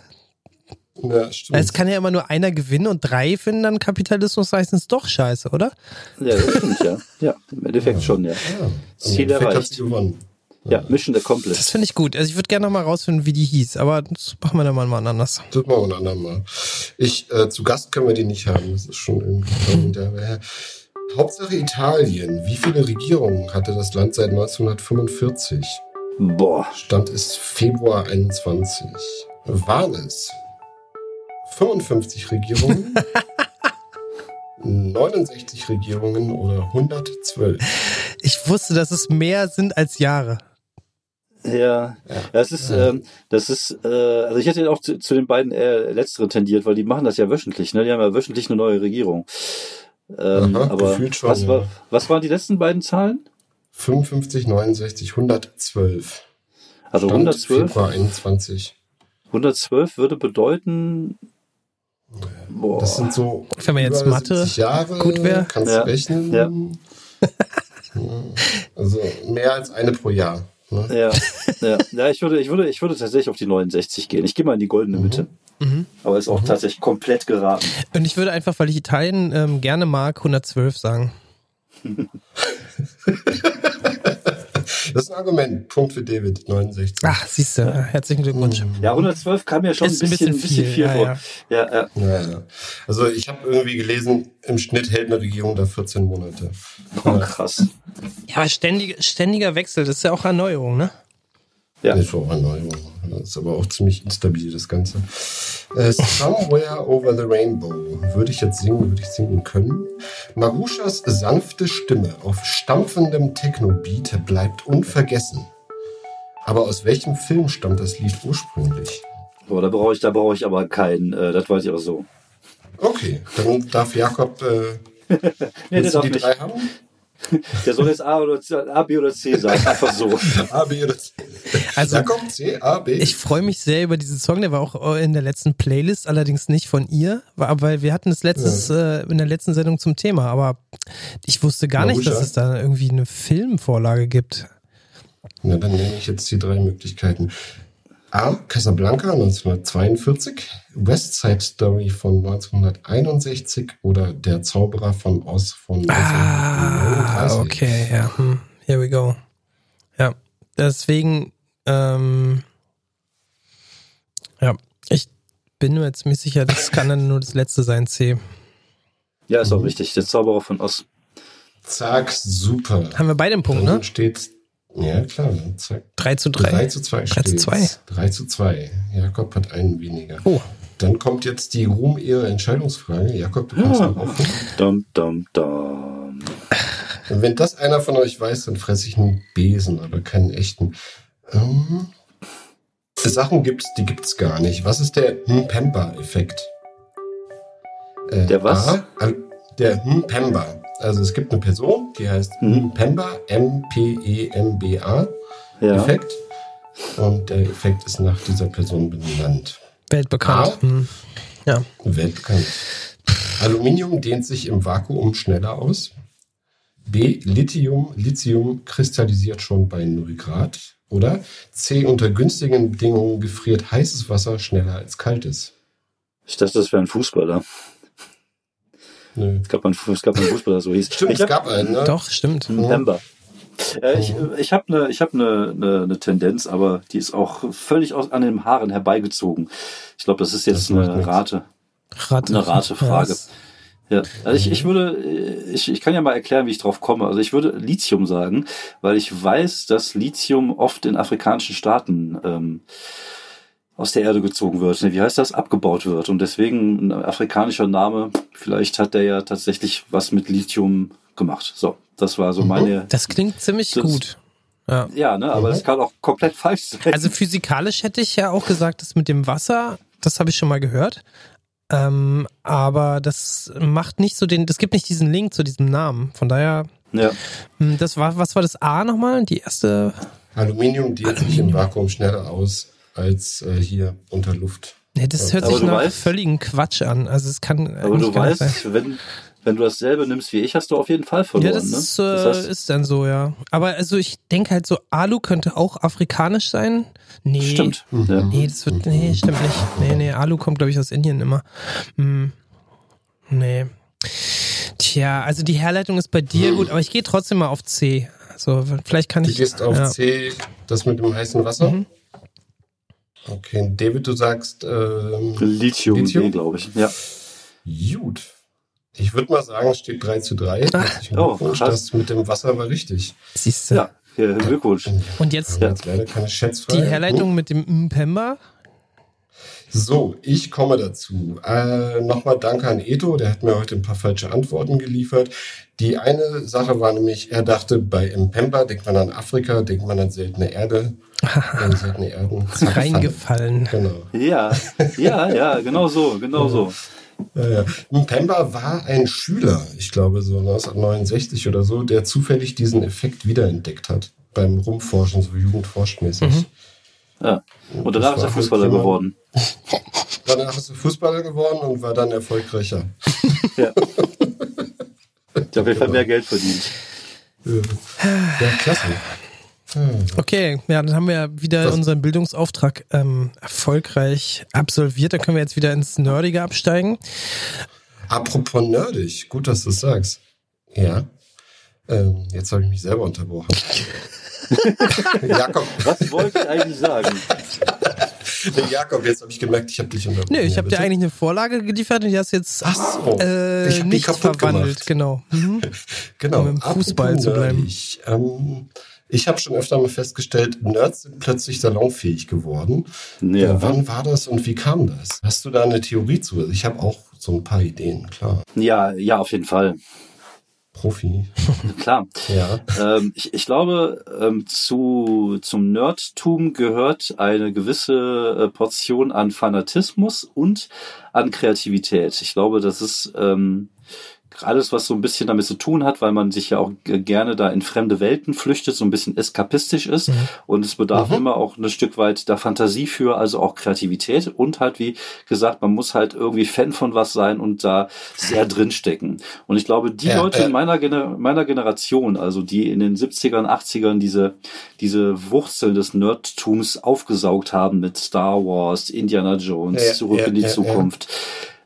S3: Ja stimmt.
S6: Es kann ja immer nur einer gewinnen und drei finden dann Kapitalismus meistens doch scheiße, oder?
S4: Ja, das stimmt, ja. [laughs] Ja, im Endeffekt schon, ja.
S3: Ja,
S4: Ziel erreicht. Ja, Mission accomplished.
S6: Das finde ich gut. Also ich würde gerne noch mal rausfinden, wie die hieß, aber das machen wir dann mal wann anders.
S3: Das machen wir ein andermal. Ich, äh, zu Gast können wir die nicht haben. Das ist schon irgendwie. Hauptsache Italien. Wie viele Regierungen hatte das Land seit 1945?
S4: Boah,
S3: Stand ist Februar 21. Waren es 55 Regierungen, [laughs] 69 Regierungen oder 112?
S6: Ich wusste, dass es mehr sind als Jahre.
S4: Ja, das ist, ähm, das ist, äh, also ich hätte auch zu, zu den beiden äh, letzteren tendiert, weil die machen das ja wöchentlich, ne? Die haben ja wöchentlich eine neue Regierung. Ähm,
S3: Aha,
S4: aber
S3: gefühlt schon,
S4: was,
S3: ja.
S4: war, was waren die letzten beiden Zahlen?
S3: 55, 69, 112.
S4: Also
S3: Stand
S4: 112.
S3: Februar 21.
S4: 112 würde bedeuten, boah,
S3: Das sind so
S6: Wenn man jetzt
S3: über
S6: Mathe
S3: 70 Jahre,
S6: gut wär.
S3: kannst
S4: Ja.
S3: du rechnen.
S4: Ja.
S3: Also mehr als eine pro Jahr. Ne?
S4: ja, ja, ja, ich würde, ich würde, ich würde tatsächlich auf die 69 gehen. Ich gehe mal in die goldene Mitte.
S6: Mhm.
S4: Aber ist auch tatsächlich komplett geraten.
S6: Und ich würde einfach, weil ich Italien ähm, gerne mag, 112 sagen. [laughs]
S3: Das ist ein Argument. Punkt für David, 69.
S6: Ach, siehst du, herzlichen Glückwunsch.
S4: Ja, 112 kam mir schon
S6: Ist
S4: ein bisschen, ein bisschen viel,
S6: ja,
S4: vor.
S6: ja.
S4: Ja, ja.
S3: Ja, ja. Also ich habe irgendwie gelesen, im Schnitt hält eine Regierung da 14 Monate.
S4: Oh, krass.
S6: Ja, aber ständig, ständiger Wechsel, das ist ja auch Erneuerung, ne?
S4: Ja.
S3: Erneuerung. Das ist aber auch ziemlich instabil, das Ganze. Äh, Somewhere over the Rainbow. Würde ich jetzt singen, würde ich singen können. Marushas sanfte Stimme auf stampfendem Techno-Beat bleibt unvergessen. Aber aus welchem Film stammt das Lied ursprünglich?
S4: Boah, da brauche ich, da brauche ich aber keinen, äh, das weiß ich auch so.
S3: Okay, dann darf Jakob. Äh, [laughs]
S4: Nee,
S3: die
S4: nicht.
S3: drei haben?
S4: Der soll jetzt A oder C, A, B oder C sagen, einfach so.
S3: A, B oder C?
S6: Also,
S3: Jakob, C, A, B.
S6: Ich freue mich sehr über diesen Song, der war auch in der letzten Playlist, allerdings nicht von ihr, weil wir hatten es letztes, äh, in der letzten Sendung zum Thema, aber ich wusste gar nicht,
S3: Marusha?
S6: dass es da irgendwie eine Filmvorlage gibt.
S3: Na, dann nenne ich jetzt die drei Möglichkeiten. A. Casablanca 1942, West Side Story von 1961 oder Der Zauberer von Oz von 1939.
S6: Ah, okay, ja. Hm. Here we go. Ja, deswegen, ähm, ja, ich bin mir jetzt ziemlich sicher, das kann dann nur das letzte sein, C.
S4: Ja, ist auch richtig. Der Zauberer von Oz.
S3: Zack, super.
S6: Haben wir beide einen Punkt,
S3: Dann
S6: ne?
S3: steht's, ja klar, dann zack.
S6: 3 zu
S3: 3
S6: 3.
S3: zu 2
S6: 3 zu
S3: steht's.
S6: 2.
S3: 3 zu 2. Jakob hat einen weniger.
S6: Oh,
S3: Dann kommt jetzt die Ruhm-Ehre-Entscheidungsfrage. Jakob, du kannst
S4: Ja.
S3: noch offen.
S4: Dum, dum, dum.
S3: Und wenn das einer von euch weiß, dann fresse ich einen Besen, aber keinen echten. Ähm, Sachen gibt's, die gibt's gar nicht. Was ist der Mpemba-Effekt? Äh,
S4: Der was?
S3: A, der Mpemba. Also es gibt eine Person, die heißt
S4: Mhm.
S3: Mpemba, M-P-E-M-B-A
S4: Ja.
S3: Effekt. Und der Effekt ist nach dieser Person benannt.
S6: weltbekannt.
S3: Ah.
S6: Hm. Ja.
S3: Weltbekannt. Aluminium dehnt sich im Vakuum schneller aus. B. Lithium, Lithium kristallisiert schon bei 0 Grad. Oder C. Unter günstigen Bedingungen gefriert heißes Wasser schneller als kaltes.
S4: Ich dachte, das wäre ein Fußballer.
S3: Nö.
S4: Es gab einen, es gab einen Fußballer, der so hieß.
S3: Stimmt,
S4: ich
S3: es gab einen, ne?
S6: Doch, stimmt.
S4: November. Äh, ich ich habe eine ich hab ne, ne, ne Tendenz, aber die ist auch völlig aus, an den Haaren herbeigezogen. Ich glaube, das ist jetzt
S3: Das
S4: eine
S3: nichts.
S4: Rate.
S6: Rate.
S4: Eine Ratefrage.
S6: Ja, das-
S4: Ja, also ich, ich würde, äh, ich, ich kann ja mal erklären, wie ich drauf komme. Also ich würde Lithium sagen, weil ich weiß, dass Lithium oft in afrikanischen Staaten ähm, aus der Erde gezogen wird. Ne, Wie heißt das? Abgebaut wird. Und deswegen ein afrikanischer Name, vielleicht hat der ja tatsächlich was mit Lithium gemacht. So, das war so
S3: Mhm.
S4: meine.
S6: Das klingt ziemlich
S4: Das-
S6: gut. Ja.
S4: Ja, ne, aber
S3: Mhm.
S4: das kann auch komplett falsch sein.
S6: Also physikalisch hätte ich ja auch gesagt, das mit dem Wasser, das habe ich schon mal gehört. Ähm, aber das macht nicht so den, das gibt nicht diesen Link zu diesem Namen. Von daher,
S4: ja.
S6: hm, das war, was war das A nochmal? Die erste.
S3: Aluminium dehnt sich im Vakuum schneller aus als äh, hier unter Luft.
S6: Nee, das hört
S4: Aber
S6: sich
S4: du
S6: nach
S4: weißt-
S6: völligen Quatsch an. Also es kann.
S4: Aber du weißt, wenn, wenn du dasselbe nimmst wie ich, hast du auf jeden Fall verloren.
S6: Ja, das,
S4: ne?
S6: ist, äh,
S4: das heißt,
S6: ist dann so, ja. Aber also ich denke halt so, Alu könnte auch afrikanisch sein. Nee.
S4: stimmt. Ja.
S6: Nee, das wird, nee, stimmt nicht. Nee, nee, Alu kommt, glaube ich, aus Indien immer. Hm. Nee. Tja, also die Herleitung ist bei dir gut, aber ich gehe trotzdem mal auf C. Also vielleicht kann
S3: Du
S6: ich.
S3: gehst auf
S6: ja.
S3: C, das mit dem heißen Wasser.
S6: Mhm.
S3: Okay, David, du sagst ähm,
S4: Lithium,
S3: Lithium?
S4: glaube ich. Ja.
S3: gut. Ich würde mal sagen, es steht 3 zu 3. Herzlichen
S4: oh,
S3: Glückwunsch,
S4: krass.
S3: das mit dem Wasser war richtig.
S6: Siehst du.
S4: Ja, ja Glückwunsch.
S6: Und jetzt
S3: haben jetzt leider keine Schätzfrage.
S6: die Herleitung mit dem Mpemba.
S3: So, ich komme dazu. Äh, Nochmal danke an Eto, der hat mir heute ein paar falsche Antworten geliefert. Die eine Sache war nämlich, er dachte, bei Mpemba denkt man an Afrika, denkt man an seltene Erde. [laughs] äh, seltene Erden.
S6: Reingefallen.
S3: Falle. Genau.
S4: Ja, ja, ja, genau so, genau so.
S3: Ja, ja. Mpemba war ein Schüler, ich glaube so 1969 oder so, der zufällig diesen Effekt wiederentdeckt hat beim Rumforschen, so jugendforschmäßig.
S6: Mhm.
S4: Ja. Und danach ist er Fußballer geworden. [laughs]
S3: Danach ist er Fußballer geworden und war dann erfolgreicher.
S4: Ja. Ich habe jeden Fall mehr Geld verdient.
S3: Ja, klasse.
S6: Okay, ja, dann haben wir wieder
S3: Das-
S6: unseren Bildungsauftrag ähm, erfolgreich absolviert. Dann können wir jetzt wieder ins Nerdige absteigen.
S3: Apropos nerdig, gut, dass du es sagst. Ja. Ähm, jetzt habe ich mich selber unterbrochen. Jakob,
S4: Was wollte ich eigentlich sagen?
S3: nee, Jakob, jetzt habe ich gemerkt, ich habe dich unterbrochen.
S6: Nö, ich habe dir eigentlich eine Vorlage geliefert und die hast jetzt
S3: Ach so,
S6: äh,
S3: ich
S6: nicht
S3: kaputt
S6: verwandelt.
S3: gemacht.
S6: Genau. Mhm. [laughs]
S3: Genau.
S6: um im Fußball
S3: apropos
S6: zu bleiben.
S3: nerdig, Ähm, ich habe schon öfter mal festgestellt, Nerds sind plötzlich salonfähig geworden.
S4: Ja.
S3: Äh, wann war das und wie kam das? Hast du da eine Theorie zu? Ich habe auch so ein paar Ideen, klar.
S4: Ja, ja, auf jeden Fall.
S3: Profi. [laughs]
S4: Klar.
S3: Ja.
S4: Ähm, ich, ich glaube, ähm, zu, zum Nerdtum gehört eine gewisse äh, Portion an Fanatismus und an Kreativität. Ich glaube, das ist ähm, alles, was so ein bisschen damit zu tun hat, weil man sich ja auch gerne da in fremde Welten flüchtet, so ein bisschen eskapistisch ist. Und es bedarf immer auch ein Stück weit der Fantasie für, also auch Kreativität und halt, wie gesagt, man muss halt irgendwie Fan von was sein und da sehr [laughs] drinstecken. Und ich glaube, die
S3: Ja,
S4: Leute
S3: ja.
S4: in meiner, Gener meiner Generation, also die in den 70ern, 80ern diese, diese Wurzeln des Nerdtums aufgesaugt haben mit Star Wars, Indiana Jones,
S3: Ja,
S4: Zurück
S3: ja,
S4: in die. Zukunft.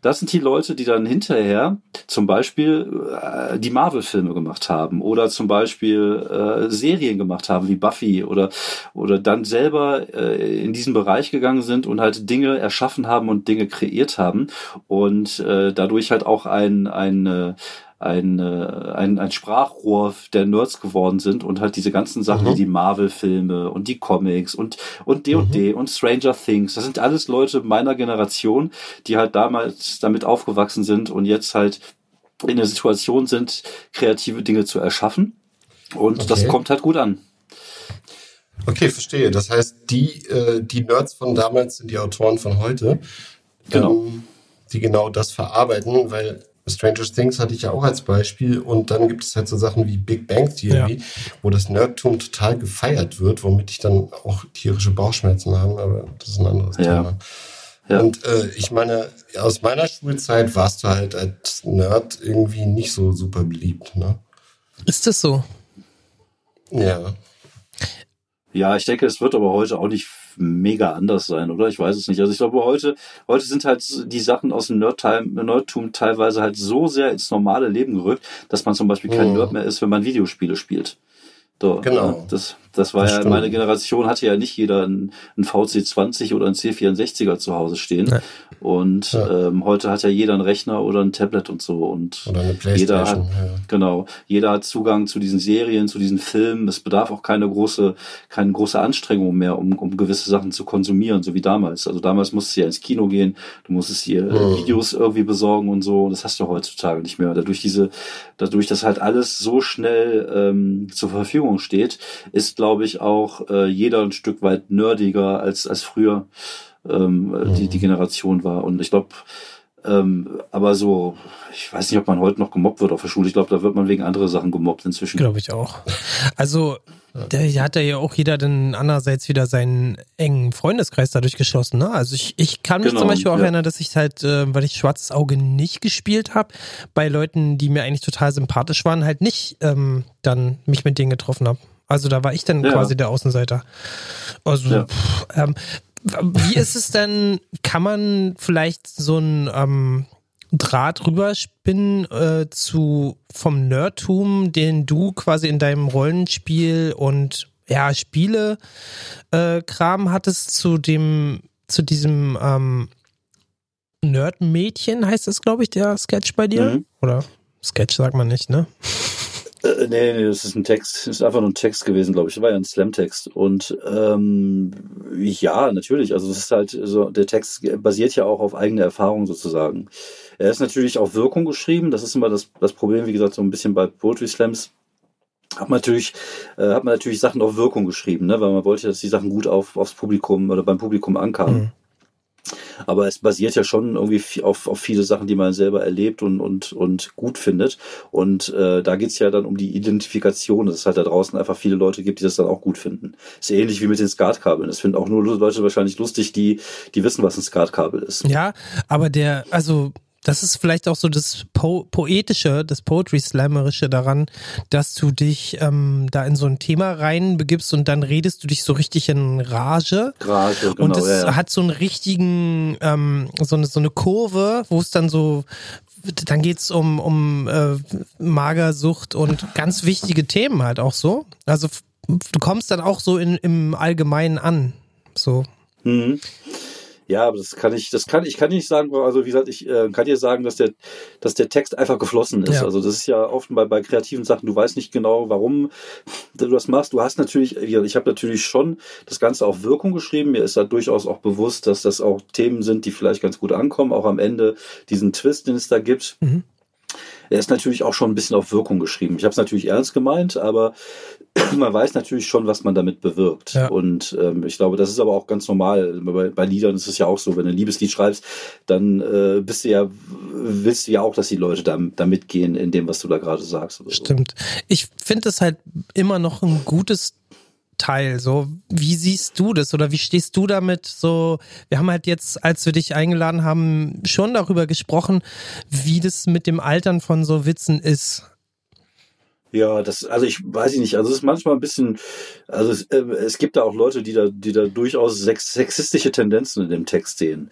S4: Das sind die Leute, die dann hinterher zum Beispiel äh, die Marvel-Filme gemacht haben oder zum Beispiel äh, Serien gemacht haben wie Buffy oder oder dann selber äh, in diesen Bereich gegangen sind und halt Dinge erschaffen haben und Dinge kreiert haben und äh, dadurch halt auch ein ein äh, ein, äh, ein, ein Sprachrohr der Nerds geworden sind und halt diese ganzen Sachen
S3: Mhm.
S4: wie die Marvel-Filme und die Comics und und D&D und Stranger Things. Das sind alles Leute meiner Generation, die halt damals damit aufgewachsen sind und jetzt halt in der Situation sind, kreative Dinge zu erschaffen. Und das
S3: Okay.
S4: kommt halt gut an.
S3: Okay, verstehe. Das heißt, die, äh, die Nerds von damals sind die Autoren von heute,
S4: Genau.
S3: ähm, die genau das verarbeiten, weil Stranger Things hatte ich ja auch als Beispiel und dann gibt es halt so Sachen wie Big Bang Theory, wo das Nerdtum total gefeiert wird, womit ich dann auch tierische Bauchschmerzen habe, aber das ist ein anderes
S4: Ja.
S3: Thema.
S4: Ja.
S3: Und äh, ich meine, aus meiner Schulzeit warst du halt als Nerd irgendwie nicht so super beliebt, ne?
S6: Ist das so?
S3: Ja.
S4: Ja, ich denke, es wird aber heute auch nicht mega anders sein, oder? Ich weiß es nicht. Also ich glaube, heute, heute sind halt die Sachen aus dem Nerdtum teilweise halt so sehr ins normale Leben gerückt, dass man zum Beispiel kein
S3: Mhm.
S4: Nerd mehr ist, wenn man Videospiele spielt. So,
S3: Genau.
S4: äh, Das, das war
S3: Das
S4: ja,
S3: stimmt.
S4: meine Generation hatte ja nicht jeder ein, ein VC20 oder ein C64er zu Hause stehen.
S6: Ja.
S4: Und
S3: Ja.
S4: ähm, heute hat ja jeder einen Rechner oder ein Tablet und so. Und
S3: Oder eine
S4: jeder
S3: Playstation.
S4: hat,
S3: ja.
S4: Genau. Jeder hat Zugang zu diesen Serien, zu diesen Filmen. Es bedarf auch keine große, keine große Anstrengung mehr, um, um gewisse Sachen zu konsumieren, so wie damals. Also damals musstest du ja ins Kino gehen, du musstest dir äh,
S3: Mhm.
S4: Videos irgendwie besorgen und so. Und das hast du heutzutage nicht mehr. Dadurch diese, dadurch, dass halt alles so schnell ähm, zur Verfügung steht, ist, glaube ich, auch äh, jeder ein Stück weit nerdiger als, als früher ähm, die, die Generation war. Und ich glaube, ähm, aber so, ich weiß nicht, ob man heute noch gemobbt wird auf der Schule. Ich glaube, da wird man wegen anderer Sachen gemobbt inzwischen.
S6: Glaube ich auch. Also, hier hat ja auch jeder dann andererseits wieder seinen engen Freundeskreis dadurch geschlossen. Ne? Also ich, ich kann mich
S4: Genau,
S6: zum Beispiel auch
S4: ja.
S6: erinnern, dass ich halt, äh, weil ich Schwarzes Auge nicht gespielt habe, bei Leuten, die mir eigentlich total sympathisch waren, halt nicht ähm, dann mich mit denen getroffen habe. Also da war ich dann
S4: Ja.
S6: quasi der Außenseiter. Also,
S4: Ja.
S6: pff, ähm, wie ist es denn, kann man vielleicht so ein ähm, Draht rüberspinnen äh, zu vom Nerdtum, den du quasi in deinem Rollenspiel und ja, Spiele äh, Kram hattest zu dem, zu diesem ähm, Nerdmädchen, heißt das, glaube ich, der Sketch bei dir?
S4: Mhm.
S6: Oder Sketch sagt man nicht, ne?
S4: Äh, nee, nee, das ist ein Text. Das ist einfach nur ein Text gewesen, glaube ich. Das war ja ein Slam-Text. Und ähm, ja, natürlich. Also es ist halt so, der Text basiert ja auch auf eigene Erfahrung sozusagen. Er ist natürlich auf Wirkung geschrieben. Das ist immer das, das Problem, wie gesagt, so ein bisschen bei Poetry Slams. Hat man natürlich, äh, hat man natürlich Sachen auf Wirkung geschrieben, ne? weil man wollte, dass die Sachen gut auf, aufs Publikum oder beim Publikum ankamen. Mhm. Aber es basiert ja schon irgendwie auf, auf viele Sachen, die man selber erlebt und, und, und gut findet. Und äh, da geht's ja dann um die Identifikation, dass es halt da draußen einfach viele Leute gibt, die das dann auch gut finden. Ist ähnlich wie mit den Skatkabeln. Das finden auch nur Leute wahrscheinlich lustig, die, die wissen, was ein Skatkabel ist.
S6: Ja, aber der, also das ist vielleicht auch so das po Poetische, das Poetry-Slammerische daran, dass du dich ähm, da in so ein Thema reinbegibst und dann redest du dich so richtig in Rage.
S4: Rage, genau.
S6: Und es
S4: ja,
S6: hat so einen richtigen, ähm, so, eine, so eine Kurve, wo es dann so, dann geht's um, um äh, Magersucht und ganz wichtige Themen halt auch so. Also du kommst dann auch so in, im Allgemeinen an. So.
S4: Mhm. Ja, aber das kann ich, das kann ich kann nicht sagen. Also wie gesagt, ich äh, kann dir sagen, dass der, dass der Text einfach geflossen ist.
S6: Ja.
S4: Also das ist ja oft bei, bei kreativen Sachen. Du weißt nicht genau, warum du das machst. Du hast natürlich, ich habe natürlich schon das Ganze auf Wirkung geschrieben. Mir ist da durchaus auch bewusst, dass das auch Themen sind, die vielleicht ganz gut ankommen. Auch am Ende diesen Twist, den es da gibt.
S6: Mhm.
S4: Er ist natürlich auch schon ein bisschen auf Wirkung geschrieben. Ich habe es natürlich ernst gemeint, aber [clears throat] man weiß natürlich schon, was man damit bewirkt.
S6: Ja.
S4: Und ähm, ich glaube, das ist aber auch ganz normal. Bei, bei Liedern ist es ja auch so, wenn du ein Liebeslied schreibst, dann äh, bist du ja, willst du ja auch, dass die Leute da, da mitgehen in dem, was du da gerade sagst. Oder so.
S6: Stimmt. Ich finde es halt immer noch ein gutes Teil. So, wie siehst du das oder wie stehst du damit? So, wir haben halt jetzt, als wir dich eingeladen haben, schon darüber gesprochen, wie das mit dem Altern von so Witzen ist.
S4: Ja, das, also ich weiß ich nicht, also es ist manchmal ein bisschen, also es, äh, es gibt da auch Leute, die da, die da durchaus sex sexistische Tendenzen in dem Text sehen.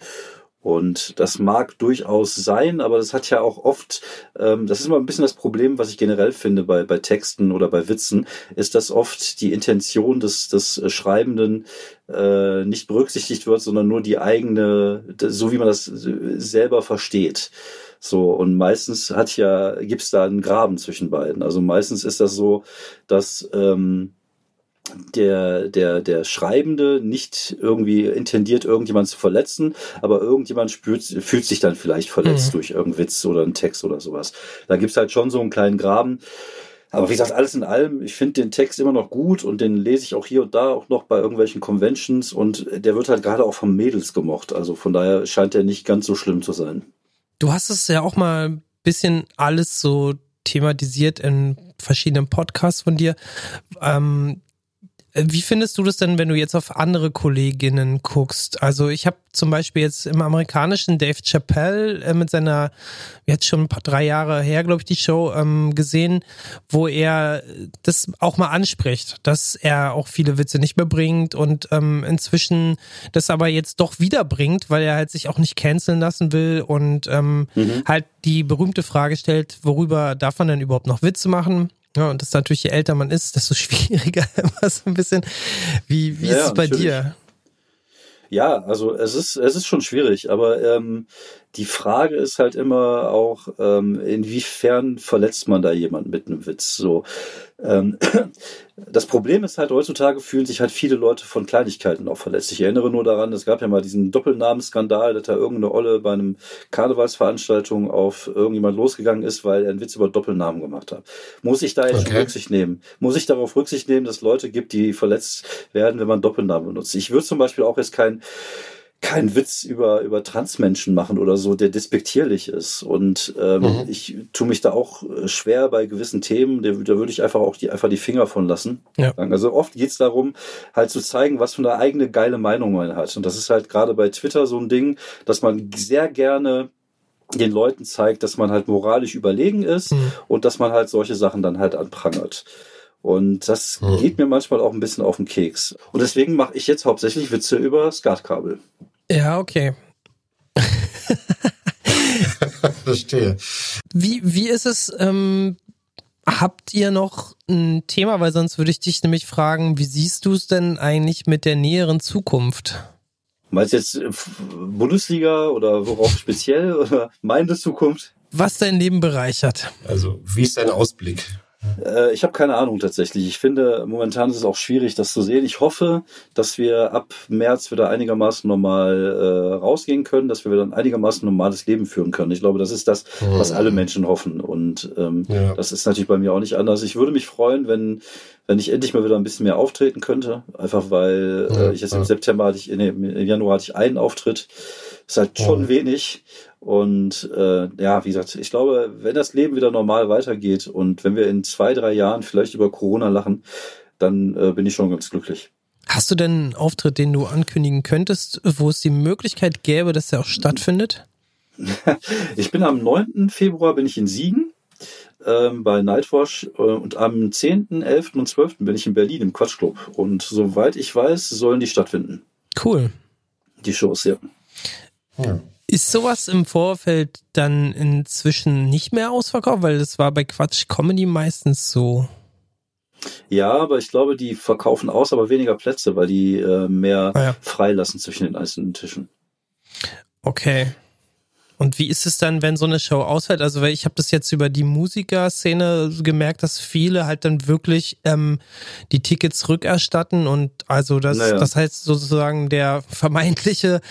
S4: Und das mag durchaus sein, aber das hat ja auch oft, ähm, das ist immer ein bisschen das Problem, was ich generell finde bei, bei Texten oder bei Witzen, ist, dass oft die Intention des, des Schreibenden äh, nicht berücksichtigt wird, sondern nur die eigene, so wie man das selber versteht. So, und meistens hat ja, gibt's da einen Graben zwischen beiden. Also meistens ist das so, dass ähm, der, der, der Schreibende nicht irgendwie intendiert, irgendjemand zu verletzen, aber irgendjemand spürt, fühlt sich dann vielleicht verletzt
S6: Mhm.
S4: durch irgendeinen Witz oder einen Text oder sowas. Da gibt's halt schon so einen kleinen Graben. Aber wie gesagt, alles in allem, ich finde den Text immer noch gut und den lese ich auch hier und da auch noch bei irgendwelchen Conventions und der wird halt gerade auch von Mädels gemocht. Also von daher scheint der nicht ganz so schlimm zu sein.
S6: Du hast es ja auch mal ein bisschen alles so thematisiert in verschiedenen Podcasts von dir. Ähm, wie findest du das denn, wenn du jetzt auf andere Kolleginnen guckst? Also ich habe zum Beispiel jetzt im amerikanischen Dave Chappelle äh, mit seiner, jetzt schon ein paar drei Jahre her, glaube ich, die Show ähm, gesehen, wo er das auch mal anspricht, dass er auch viele Witze nicht mehr bringt und ähm, inzwischen das aber jetzt doch wieder bringt, weil er halt sich auch nicht canceln lassen will und ähm,
S4: Mhm.
S6: halt die berühmte Frage stellt, worüber darf man denn überhaupt noch Witze machen? Ja, und das ist natürlich, je älter man ist, desto [laughs] schwieriger [laughs] immer so ein bisschen. Wie, wie
S4: Ja,
S6: ist es bei
S4: natürlich.
S6: dir?
S4: Ja, also es ist, es ist schon schwierig, aber ähm, die Frage ist halt immer auch, ähm, inwiefern verletzt man da jemanden mit einem Witz? So, ähm, [clears throat] das Problem ist halt, heutzutage fühlen sich halt viele Leute von Kleinigkeiten auch verletzt. Ich erinnere nur daran, es gab ja mal diesen Doppelnamenskandal, dass da irgendeine Olle bei einem Karnevalsveranstaltung auf irgendjemand losgegangen ist, weil er einen Witz über Doppelnamen gemacht hat. Muss ich da jetzt
S3: Okay.
S4: Rücksicht nehmen? Muss ich darauf Rücksicht nehmen, dass es Leute gibt, die verletzt werden, wenn man Doppelnamen benutzt? Ich würde zum Beispiel auch jetzt kein keinen Witz über, über Transmenschen machen oder so, der despektierlich ist. Und ähm,
S3: Mhm.
S4: ich tue mich da auch äh, schwer bei gewissen Themen, da, da würde ich einfach auch die, einfach die Finger von lassen.
S6: Ja.
S4: Also oft geht's darum, halt zu zeigen, was für eine eigene geile Meinung man hat. Und das ist halt gerade bei Twitter so ein Ding, dass man sehr gerne den Leuten zeigt, dass man halt moralisch überlegen ist
S6: Mhm.
S4: und dass man halt solche Sachen dann halt anprangert. Und das
S3: Mhm.
S4: geht mir manchmal auch ein bisschen auf den Keks. Und deswegen mache ich jetzt hauptsächlich Witze über Skatkabel.
S6: Ja, okay. [laughs]
S3: Verstehe.
S6: Wie, wie ist es, ähm, habt ihr noch ein Thema, weil sonst würde ich dich nämlich fragen, wie siehst du es denn eigentlich mit der näheren Zukunft?
S4: Meinst du jetzt äh, Bundesliga oder worauf speziell [laughs] oder meine Zukunft?
S6: Was dein Leben bereichert?
S3: Also, wie ist dein Ausblick?
S4: Äh, ich habe keine Ahnung tatsächlich. Ich finde, momentan ist es auch schwierig, das zu sehen. Ich hoffe, dass wir ab März wieder einigermaßen normal äh, rausgehen können, dass wir wieder ein einigermaßen normales Leben führen können. Ich glaube, das ist das, was alle Menschen hoffen. Und ähm,
S3: Ja.
S4: das ist natürlich bei mir auch nicht anders. Ich würde mich freuen, wenn, wenn ich endlich mal wieder ein bisschen mehr auftreten könnte. Einfach weil äh, ich jetzt im September hatte ich, nee, im Januar hatte ich einen Auftritt. Ist halt schon
S3: Ja.
S4: wenig. Und äh, ja, wie gesagt, ich glaube, wenn das Leben wieder normal weitergeht und wenn wir in zwei, drei Jahren vielleicht über Corona lachen, dann äh, bin ich schon ganz glücklich.
S6: Hast du denn einen Auftritt, den du ankündigen könntest, wo es die Möglichkeit gäbe, dass der auch stattfindet? [laughs]
S4: Ich bin am 9. Februar bin ich in Siegen ähm, bei Nightwash äh, und am 10., 11. und 12. bin ich in Berlin im Quatschclub. Und soweit ich weiß, sollen die stattfinden,
S6: Cool.
S4: die Shows, ja.
S3: Ja.
S6: Ist sowas im Vorfeld dann inzwischen nicht mehr ausverkauft? Weil das war bei Quatsch Comedy meistens so.
S4: Ja, aber ich glaube, die verkaufen aus, aber weniger Plätze, weil die äh, mehr
S6: Ah ja.
S4: freilassen zwischen den einzelnen Tischen.
S6: Okay. Und wie ist es dann, wenn so eine Show ausfällt? Also, weil ich habe das jetzt über die Musikerszene gemerkt, dass viele halt dann wirklich ähm, die Tickets rückerstatten und also das,
S4: Naja.
S6: das heißt sozusagen der vermeintliche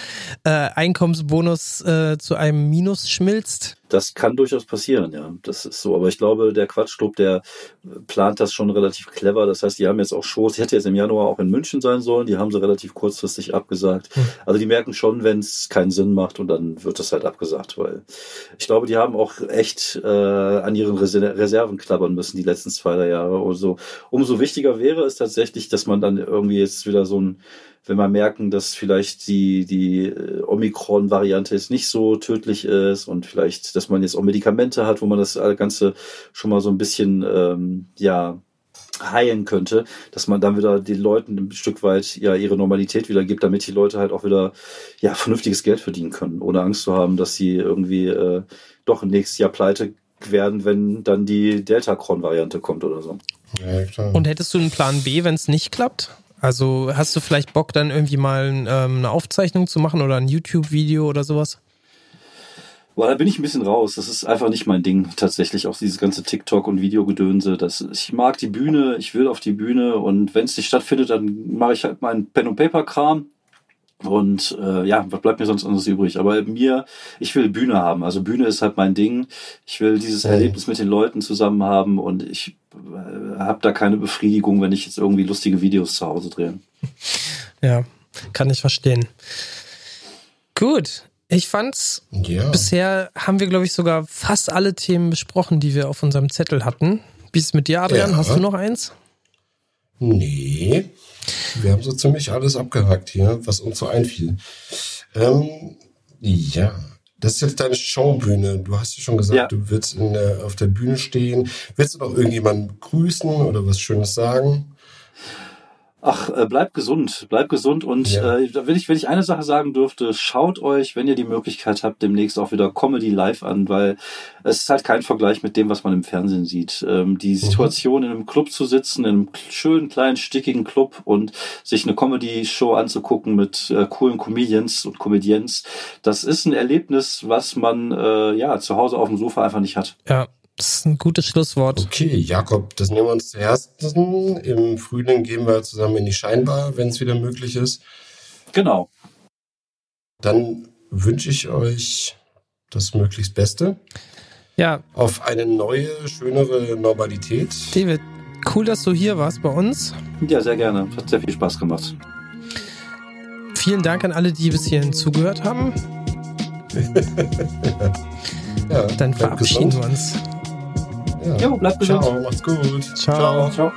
S6: äh, Einkommensbonus äh, zu einem Minus schmilzt.
S4: Das kann durchaus passieren, ja. Das ist so. Aber ich glaube, der Quatschclub, der äh, plant das schon relativ clever. Das heißt, die haben jetzt auch Shows. Die hätte jetzt im Januar auch in München sein sollen. Die haben sie relativ kurzfristig abgesagt.
S6: Hm.
S4: Also die merken schon, wenn es keinen Sinn macht und dann wird das halt abgesagt, weil ich glaube, die haben auch echt äh, an ihren Reser Reserven klappern müssen die letzten zwei, drei Jahre oder so. Umso wichtiger wäre es tatsächlich, dass man dann irgendwie jetzt wieder so ein wenn wir merken, dass vielleicht die, die äh, Omikron-Variante jetzt nicht so tödlich ist und vielleicht, dass man jetzt auch Medikamente hat, wo man das Ganze schon mal so ein bisschen, ähm, ja, heilen könnte, dass man dann wieder den Leuten ein Stück weit ja ihre Normalität wieder gibt, damit die Leute halt auch wieder ja vernünftiges Geld verdienen können, ohne Angst zu haben, dass sie irgendwie äh, doch nächstes Jahr pleite werden, wenn dann die Delta-Cron-Variante kommt oder so.
S3: Ja, klar.
S6: Und hättest du einen Plan B, wenn es nicht klappt? Also hast du vielleicht Bock, dann irgendwie mal ähm, eine Aufzeichnung zu machen oder ein YouTube-Video oder sowas?
S4: Boah, da bin ich ein bisschen raus. Das ist einfach nicht mein Ding tatsächlich. Auch dieses ganze TikTok und Videogedönse. Das, ich mag die Bühne, ich will auf die Bühne und wenn es nicht stattfindet, dann mache ich halt meinen Pen and Paper Kram. Und äh, ja, was bleibt mir sonst anderes übrig? Aber mir, ich will Bühne haben. Also Bühne ist halt mein Ding. Ich will dieses
S3: Hey.
S4: Erlebnis mit den Leuten zusammen haben und ich äh, habe da keine Befriedigung, wenn ich jetzt irgendwie lustige Videos zu Hause drehe. [laughs]
S6: Ja, kann ich verstehen. Gut, ich fand's
S3: ja.
S6: Bisher haben wir, glaube ich, sogar fast alle Themen besprochen, die wir auf unserem Zettel hatten. Wie ist es mit dir, Adrian?
S3: Ja.
S6: Hast du noch eins?
S3: Nee. Wir haben so ziemlich alles abgehakt hier, was uns so einfiel. Ähm, ja. Das ist jetzt deine Showbühne. Du hast ja schon gesagt,
S4: Ja.
S3: du willst der, auf der Bühne stehen. Willst du noch irgendjemanden grüßen oder was Schönes sagen?
S4: Ach, äh, bleibt gesund, bleibt gesund und
S3: Ja.
S4: äh, da will ich, wenn ich eine Sache sagen dürfte, schaut euch, wenn ihr die Möglichkeit habt, demnächst auch wieder Comedy live an, weil es ist halt kein Vergleich mit dem, was man im Fernsehen sieht. Ähm, die Situation in einem Club zu sitzen, in einem schönen kleinen stickigen Club und sich eine Comedy-Show anzugucken mit äh, coolen Comedians und Comedians, das ist ein Erlebnis, was man äh, ja zu Hause auf dem Sofa einfach nicht hat.
S6: Ja, das ist ein gutes Schlusswort.
S3: Okay, Jakob, das nehmen wir uns zuerst. Im Frühling gehen wir zusammen in die Scheinbar, wenn es wieder möglich ist.
S4: Genau.
S3: Dann wünsche ich euch das möglichst Beste
S6: Ja,
S3: auf eine neue, schönere Normalität.
S6: David, cool, dass du hier warst bei uns.
S4: Ja, sehr gerne. Hat sehr viel Spaß gemacht.
S6: Vielen Dank an alle, die bis hierhin zugehört haben. [laughs]
S3: Ja,
S6: Dann verabschieden
S3: gesund.
S6: wir uns.
S3: Ja.
S4: Jo, bleibt gesund.
S3: Ciao, macht's gut.
S6: Ciao.
S4: Ciao.